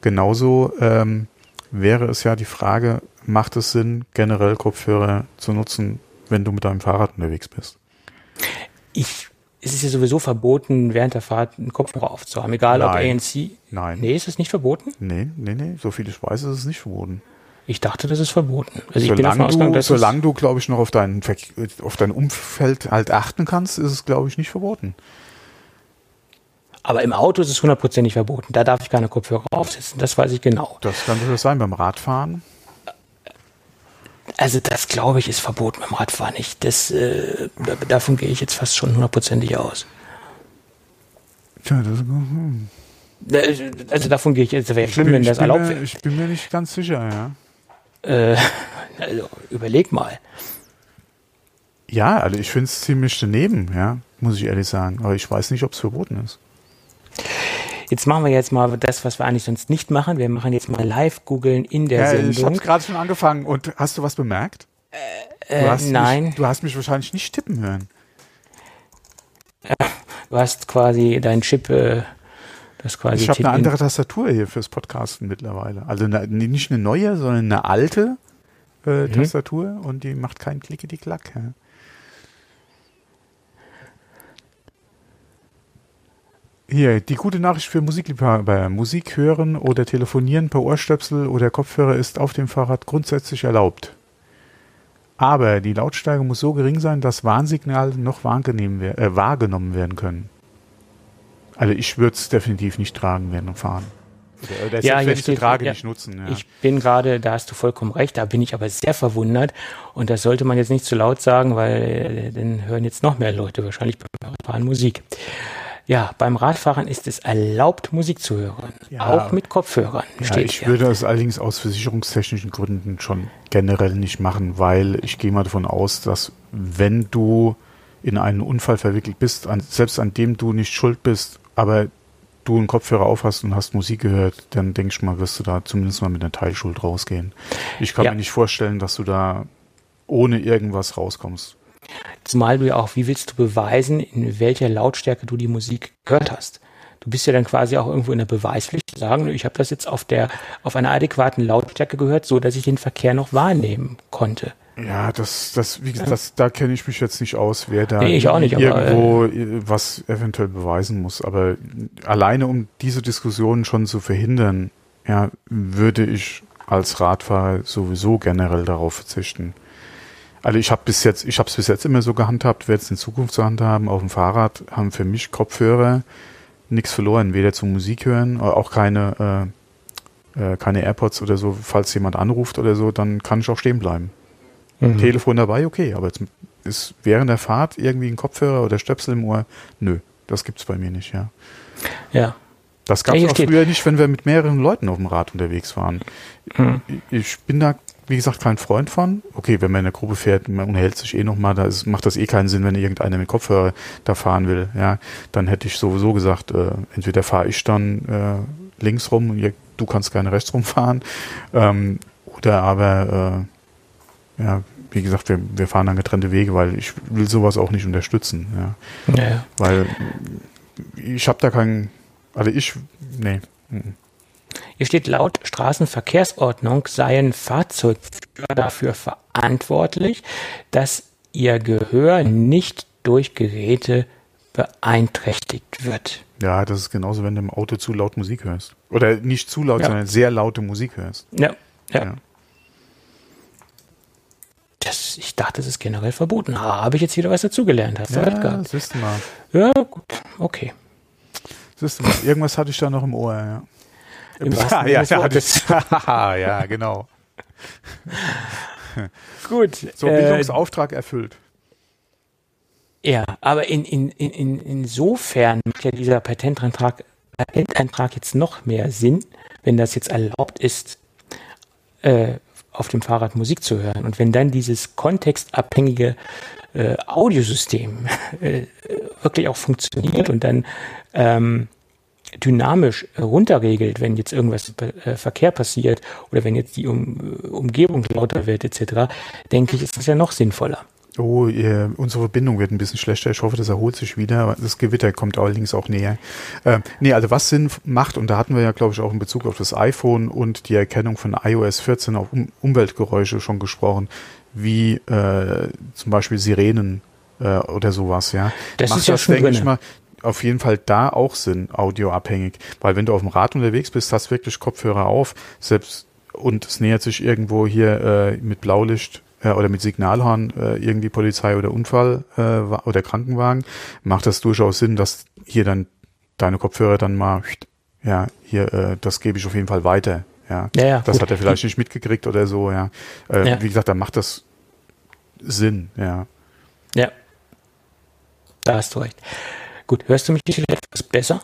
Genauso ähm, wäre es ja die Frage, macht es Sinn, generell Kopfhörer zu nutzen, wenn du mit deinem Fahrrad unterwegs bist? Ich es ist ja sowieso verboten, während der Fahrt einen Kopfhörer aufzuhaben, egal Nein. ob ANC. Nein. Nee, ist es nicht verboten? Nee, nee, nee. So viel ich weiß, ist es nicht verboten. Ich dachte, das ist verboten. Also solange ich bin davon ausgegangen, dass solange du, glaube ich, noch auf dein, auf dein Umfeld halt achten kannst, ist es, glaube ich, nicht verboten. Aber im Auto ist es hundertprozentig verboten. Da darf ich keine Kopfhörer aufsetzen. Das weiß ich genau. Das kann durchaus sein beim Radfahren. Also das glaube ich ist verboten beim Radfahren nicht. Das, äh, davon gehe ich jetzt fast schon hundertprozentig aus. Tja, das hm. Also davon gehe ich jetzt, wäre schlimm, bin, wenn das erlaubt wäre. Ich bin mir nicht ganz sicher, ja. Äh, also überleg mal. Ja, also ich finde es ziemlich daneben, ja, muss ich ehrlich sagen. Aber ich weiß nicht, ob es verboten ist. Jetzt machen wir jetzt mal das, was wir eigentlich sonst nicht machen. Wir machen jetzt mal Live-Googeln in der ja, Sendung. Ich habe gerade schon angefangen. Und hast du was bemerkt? Äh, du hast nein. Mich, du hast mich wahrscheinlich nicht tippen hören. Du hast quasi dein Chip, äh, das quasi. Ich habe eine andere Tastatur hier fürs Podcasten mittlerweile. Also eine, nicht eine neue, sondern eine alte äh, mhm. Tastatur und die macht keinen Klicke-die-Klack. Ja. Hier, die gute Nachricht für Musikliebhaber. Musik hören oder telefonieren per Ohrstöpsel oder Kopfhörer ist auf dem Fahrrad grundsätzlich erlaubt. Aber die Lautstärke muss so gering sein, dass Warnsignale noch wahrgenommen, äh, wahrgenommen werden können. Also ich würde es definitiv nicht tragen während dem Fahren. Oder, oder ja, wenn ich die Trage ja, nicht nutzen. Ja. Ich bin gerade, da hast du vollkommen recht, da bin ich aber sehr verwundert. Und das sollte man jetzt nicht zu laut sagen, weil äh, dann hören jetzt noch mehr Leute wahrscheinlich beim Fahren Musik. Ja, beim Radfahren ist es erlaubt, Musik zu hören. Ja, auch mit Kopfhörern. Ja, ich hier. würde es allerdings aus versicherungstechnischen Gründen schon generell nicht machen, weil ich gehe mal davon aus, dass wenn du in einen Unfall verwickelt bist, an, selbst an dem du nicht schuld bist, aber du einen Kopfhörer aufhast und hast Musik gehört, dann denke ich mal, wirst du da zumindest mal mit einer Teilschuld rausgehen. Ich kann ja. mir nicht vorstellen, dass du da ohne irgendwas rauskommst. Zumal du ja auch, wie willst du beweisen, in welcher Lautstärke du die Musik gehört hast? Du bist ja dann quasi auch irgendwo in der Beweispflicht zu sagen, ich habe das jetzt auf der auf einer adäquaten Lautstärke gehört, so dass ich den Verkehr noch wahrnehmen konnte. Ja, das, das, wie gesagt, das, da kenne ich mich jetzt nicht aus, wer da nee, nicht, irgendwo aber, äh, was eventuell beweisen muss. Aber alleine um diese Diskussion schon zu verhindern, ja, würde ich als Radfahrer sowieso generell darauf verzichten. Also ich habe bis jetzt, ich habe es bis jetzt immer so gehandhabt, werde es in Zukunft so handhaben. Auf dem Fahrrad haben für mich Kopfhörer nichts verloren, weder zum Musik hören, auch keine äh, keine AirPods oder so, falls jemand anruft oder so, dann kann ich auch stehen bleiben. Mhm. Telefon dabei, okay, aber jetzt ist während der Fahrt irgendwie ein Kopfhörer oder Stöpsel im Ohr, nö, das gibt's bei mir nicht, ja. Ja. Das gab es auch steht. früher nicht, wenn wir mit mehreren Leuten auf dem Rad unterwegs waren. Mhm. Ich bin da, wie gesagt, kein Freund von. Okay, wenn man in der Gruppe fährt, man unterhält sich eh nochmal, da ist, macht das eh keinen Sinn, wenn irgendeiner mit Kopfhörer da fahren will. Ja, dann hätte ich sowieso gesagt, äh, entweder fahre ich dann äh, links rum und du kannst gerne rechts rumfahren. Ähm, oder aber, äh, ja, wie gesagt, wir, wir fahren dann getrennte Wege, weil ich will sowas auch nicht unterstützen. Ja. ja. Weil ich habe da keinen also ich, nee. Hier steht laut Straßenverkehrsordnung seien Fahrzeugführer dafür verantwortlich, dass ihr Gehör nicht durch Geräte beeinträchtigt wird. Ja, das ist genauso, wenn du im Auto zu laut Musik hörst. Oder nicht zu laut, ja. sondern sehr laute Musik hörst. Ja, ja. ja. Das, ich dachte, das ist generell verboten. Habe ich jetzt wieder was dazugelernt? Hast du ja, gehabt? Siehst du mal. Ja, gut, okay. Siehst du, irgendwas hatte ich da noch im Ohr, ja. Im ja, ja, ja, ja, genau. Gut. So, Bildungsauftrag äh, erfüllt. Ja, aber in, in, in, insofern macht ja dieser Patentantrag, Patentantrag jetzt noch mehr Sinn, wenn das jetzt erlaubt ist, äh, auf dem Fahrrad Musik zu hören. Und wenn dann dieses kontextabhängige äh, Audiosystem äh, wirklich auch funktioniert und dann ähm, dynamisch runterregelt, wenn jetzt irgendwas äh, Verkehr passiert oder wenn jetzt die um, Umgebung lauter wird etc., denke ich, ist das ja noch sinnvoller. Oh, ihr, unsere Verbindung wird ein bisschen schlechter. Ich hoffe, das erholt sich wieder. Das Gewitter kommt allerdings auch näher. Äh, nee, also was Sinn macht, und da hatten wir ja, glaube ich, auch in Bezug auf das iPhone und die Erkennung von iOS 14 auf um Umweltgeräusche schon gesprochen, wie äh, zum Beispiel Sirenen äh, oder sowas, ja. Das macht ist ja das, schon denke ich mal, auf jeden Fall da auch Sinn, audioabhängig. Weil wenn du auf dem Rad unterwegs bist, hast wirklich Kopfhörer auf, selbst und es nähert sich irgendwo hier äh, mit Blaulicht äh, oder mit Signalhorn äh, irgendwie Polizei oder Unfall äh, oder Krankenwagen, macht das durchaus Sinn, dass hier dann deine Kopfhörer dann mal, ja, hier, äh, das gebe ich auf jeden Fall weiter. Ja, ja, ja das gut. hat er vielleicht nicht mitgekriegt oder so, ja. Äh, ja. Wie gesagt, da macht das Sinn, ja. Ja. Da hast du recht. Gut, hörst du mich etwas besser?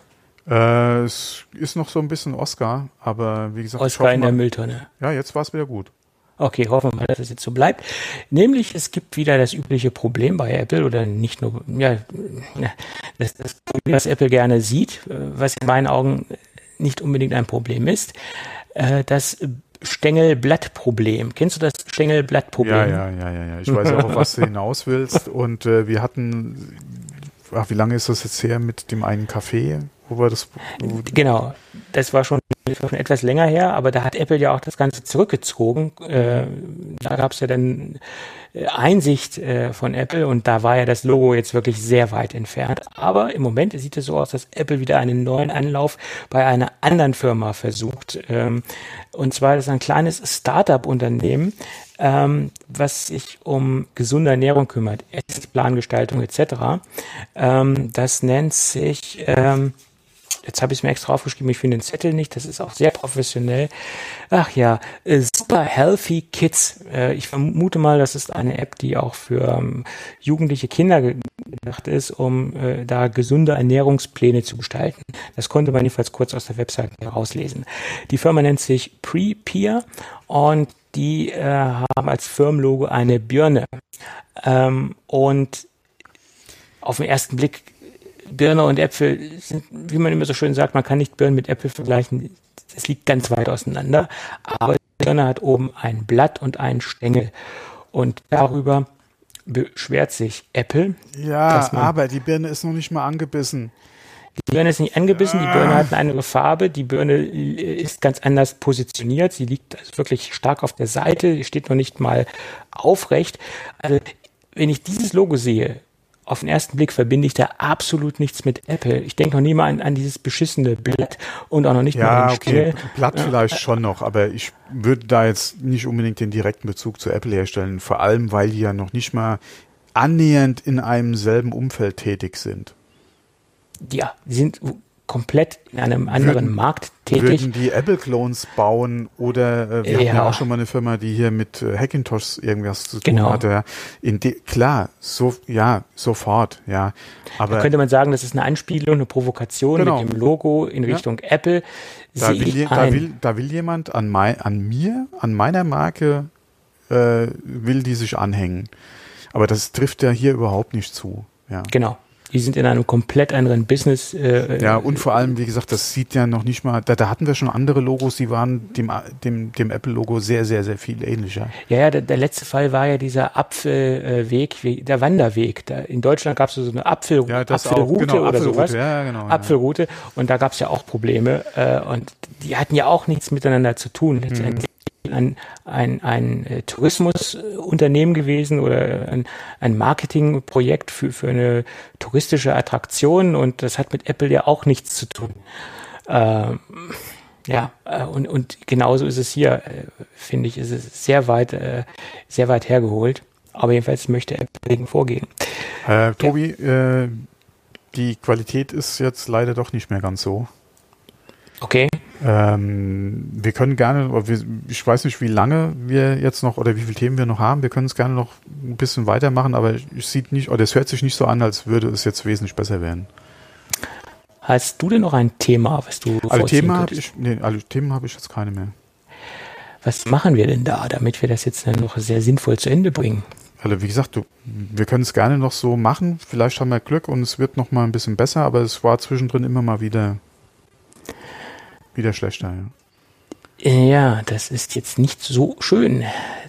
Äh, es ist noch so ein bisschen Oscar, aber wie gesagt. Oscar in der Mülltonne. Ja, jetzt war es wieder gut. Okay, hoffen wir mal, dass es jetzt so bleibt. Nämlich, es gibt wieder das übliche Problem bei Apple oder nicht nur, ja, das, das was Apple gerne sieht, was in meinen Augen nicht unbedingt ein Problem ist, äh, das Stängelblattproblem. Kennst du das Stängelblattproblem? Ja, ja, ja, ja, ja. Ich weiß auch, auf was du hinaus willst. Und äh, wir hatten ach, wie lange ist das jetzt her mit dem einen Café? Wo war das? Wo genau, das war schon, schon etwas länger her, aber da hat Apple ja auch das Ganze zurückgezogen. Äh, da gab es ja dann äh, Einsicht äh, von Apple und da war ja das Logo jetzt wirklich sehr weit entfernt. Aber im Moment sieht es so aus, dass Apple wieder einen neuen Anlauf bei einer anderen Firma versucht. Ähm, und zwar ist ein kleines Startup-Unternehmen, ähm, was sich um gesunde Ernährung kümmert, Essensplangestaltung etc. Ähm, das nennt sich ähm, Jetzt habe ich es mir extra aufgeschrieben, ich finde den Zettel nicht, das ist auch sehr professionell. Ach ja, äh, Super Healthy Kids. Äh, ich vermute mal, das ist eine App, die auch für ähm, jugendliche Kinder gedacht ist, um äh, da gesunde Ernährungspläne zu gestalten. Das konnte man jedenfalls kurz aus der Webseite herauslesen. Die Firma nennt sich Prepeer und die äh, haben als Firmenlogo eine Birne. Ähm, und auf den ersten Blick Birne und Äpfel sind, wie man immer so schön sagt, man kann nicht Birnen mit Äpfel vergleichen. Es liegt ganz weit auseinander. Aber die Birne hat oben ein Blatt und einen Stängel. Und darüber beschwert sich Apple. Ja, aber die Birne ist noch nicht mal angebissen. Die Birne ist nicht angebissen, die Birne hat eine andere Farbe, die Birne ist ganz anders positioniert, sie liegt also wirklich stark auf der Seite, steht noch nicht mal aufrecht. Also wenn ich dieses Logo sehe, auf den ersten Blick verbinde ich da absolut nichts mit Apple. Ich denke noch nie mal an, an dieses beschissene Blatt und auch noch nicht ja, mal an okay, Blatt vielleicht schon noch, aber ich würde da jetzt nicht unbedingt den direkten Bezug zu Apple herstellen, vor allem weil die ja noch nicht mal annähernd in einem selben Umfeld tätig sind. Ja, die sind komplett in einem anderen Würden- Markt tätig. Würden die Apple-Clones bauen oder äh, wir hatten Ja. ja auch schon mal eine Firma, die hier mit äh, Hackintosh irgendwas zu tun Genau. hatte. Ja. In de klar, so ja, sofort, ja. Aber Da könnte man sagen, das ist eine Anspielung, eine Provokation Genau. mit dem Logo in Ja. Richtung Apple. da will, je, da, will, da will jemand an, mein, an mir, an meiner Marke, äh, will die sich anhängen. Aber das trifft ja hier überhaupt nicht zu. Ja. Genau. Die sind in einem komplett anderen Business. Äh, Ja, und vor allem, wie gesagt, das sieht ja noch nicht mal, da, da hatten wir schon andere Logos, die waren dem, dem, dem Apple-Logo sehr, sehr, sehr viel ähnlicher. Ja, ja, der, der letzte Fall war ja dieser Apfelweg, der Wanderweg. Da, in Deutschland gab es so eine Apfel, Ja, Apfelroute genau, oder Apfelroute, sowas. ja, ja, genau, ja. Apfelroute. Und da gab es ja auch Probleme. Äh, und die hatten ja auch nichts miteinander zu tun. Letztendlich ein, ein, ein äh, Tourismusunternehmen gewesen oder ein, ein Marketingprojekt für, für eine touristische Attraktion. Und das hat mit Apple ja auch nichts zu tun. Ähm, ja, äh, und, und genauso ist es hier, äh, finde ich, ist es sehr weit, sehr weit hergeholt. Aber jedenfalls möchte Apple dagegen vorgehen. Äh, Tobi, äh, die Qualität ist jetzt leider doch nicht mehr ganz so. Okay. Ähm, wir können gerne, wir, ich weiß nicht, wie lange wir jetzt noch oder wie viele Themen wir noch haben. Wir können es gerne noch ein bisschen weitermachen, aber es sieht nicht, oder es hört sich nicht so an, als würde es jetzt wesentlich besser werden. Hast du denn noch ein Thema, was du Alle Themen habe ich, nee, alle Themen habe ich jetzt keine mehr. Was machen wir denn da, damit wir das jetzt dann noch sehr sinnvoll zu Ende bringen? Also wie gesagt, du, wir können es gerne noch so machen. Vielleicht haben wir Glück und es wird noch mal ein bisschen besser, aber es war zwischendrin immer mal wieder wieder schlechter. Ja. Ja, das ist jetzt nicht so schön,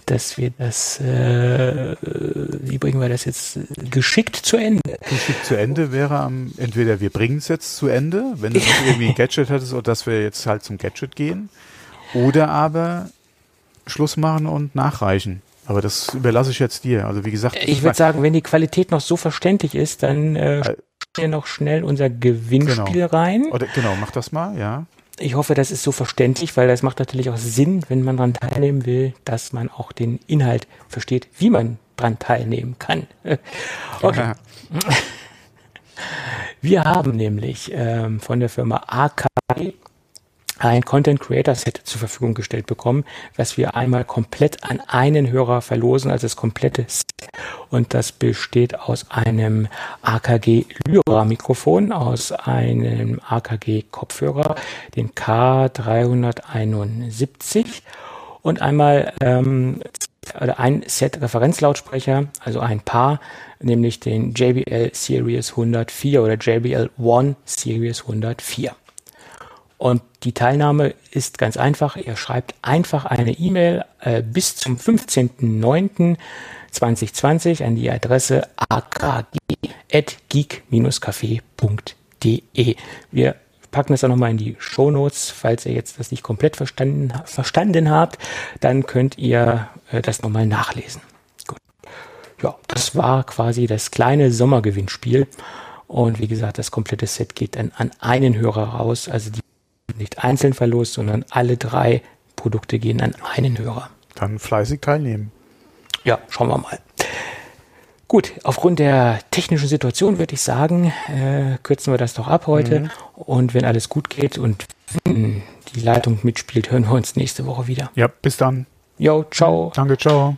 dass wir das, äh, wie bringen wir das jetzt geschickt zu Ende? Geschickt zu Ende wäre am, entweder wir bringen es jetzt zu Ende, wenn du irgendwie ein Gadget hättest, oder dass wir jetzt halt zum Gadget gehen, oder aber Schluss machen und nachreichen. Aber das überlasse ich jetzt dir. Also wie gesagt, Ich würde sagen, wenn die Qualität noch so verständlich ist, dann äh, Äh, wir noch schnell unser Gewinnspiel Genau. rein. oder genau, mach das mal, ja. Ich hoffe, das ist so verständlich, weil das macht natürlich auch Sinn, wenn man daran teilnehmen will, dass man auch den Inhalt versteht, wie man daran teilnehmen kann. Okay. Wir haben nämlich ähm, von der Firma AK ein Content Creator Set zur Verfügung gestellt bekommen, was wir einmal komplett an einen Hörer verlosen, also das komplette Set. Und das besteht aus einem AKG Lyra Mikrofon, aus einem AKG Kopfhörer, den K371 und einmal ähm, oder ein Set Referenzlautsprecher, also ein Paar, nämlich den JBL Series 104 oder JBL One Series 104. Und die Teilnahme ist ganz einfach. Ihr schreibt einfach eine E-Mail äh, bis zum 15.09.2020 an die Adresse akg.geek-café.de. Wir packen das dann nochmal in die Shownotes, falls ihr jetzt das nicht komplett verstanden, verstanden habt, dann könnt ihr äh, das nochmal nachlesen. Gut. Ja, das war quasi das kleine Sommergewinnspiel. Und wie gesagt, das komplette Set geht dann an einen Hörer raus. Also die nicht einzeln verlost, sondern alle drei Produkte gehen an einen Hörer. Dann fleißig teilnehmen. Ja, schauen wir mal. Gut, aufgrund der technischen Situation würde ich sagen, äh, kürzen wir das doch ab heute. Und wenn alles gut geht und die Leitung mitspielt, hören wir uns nächste Woche wieder. Ja, bis dann. Jo, ciao. Danke, ciao.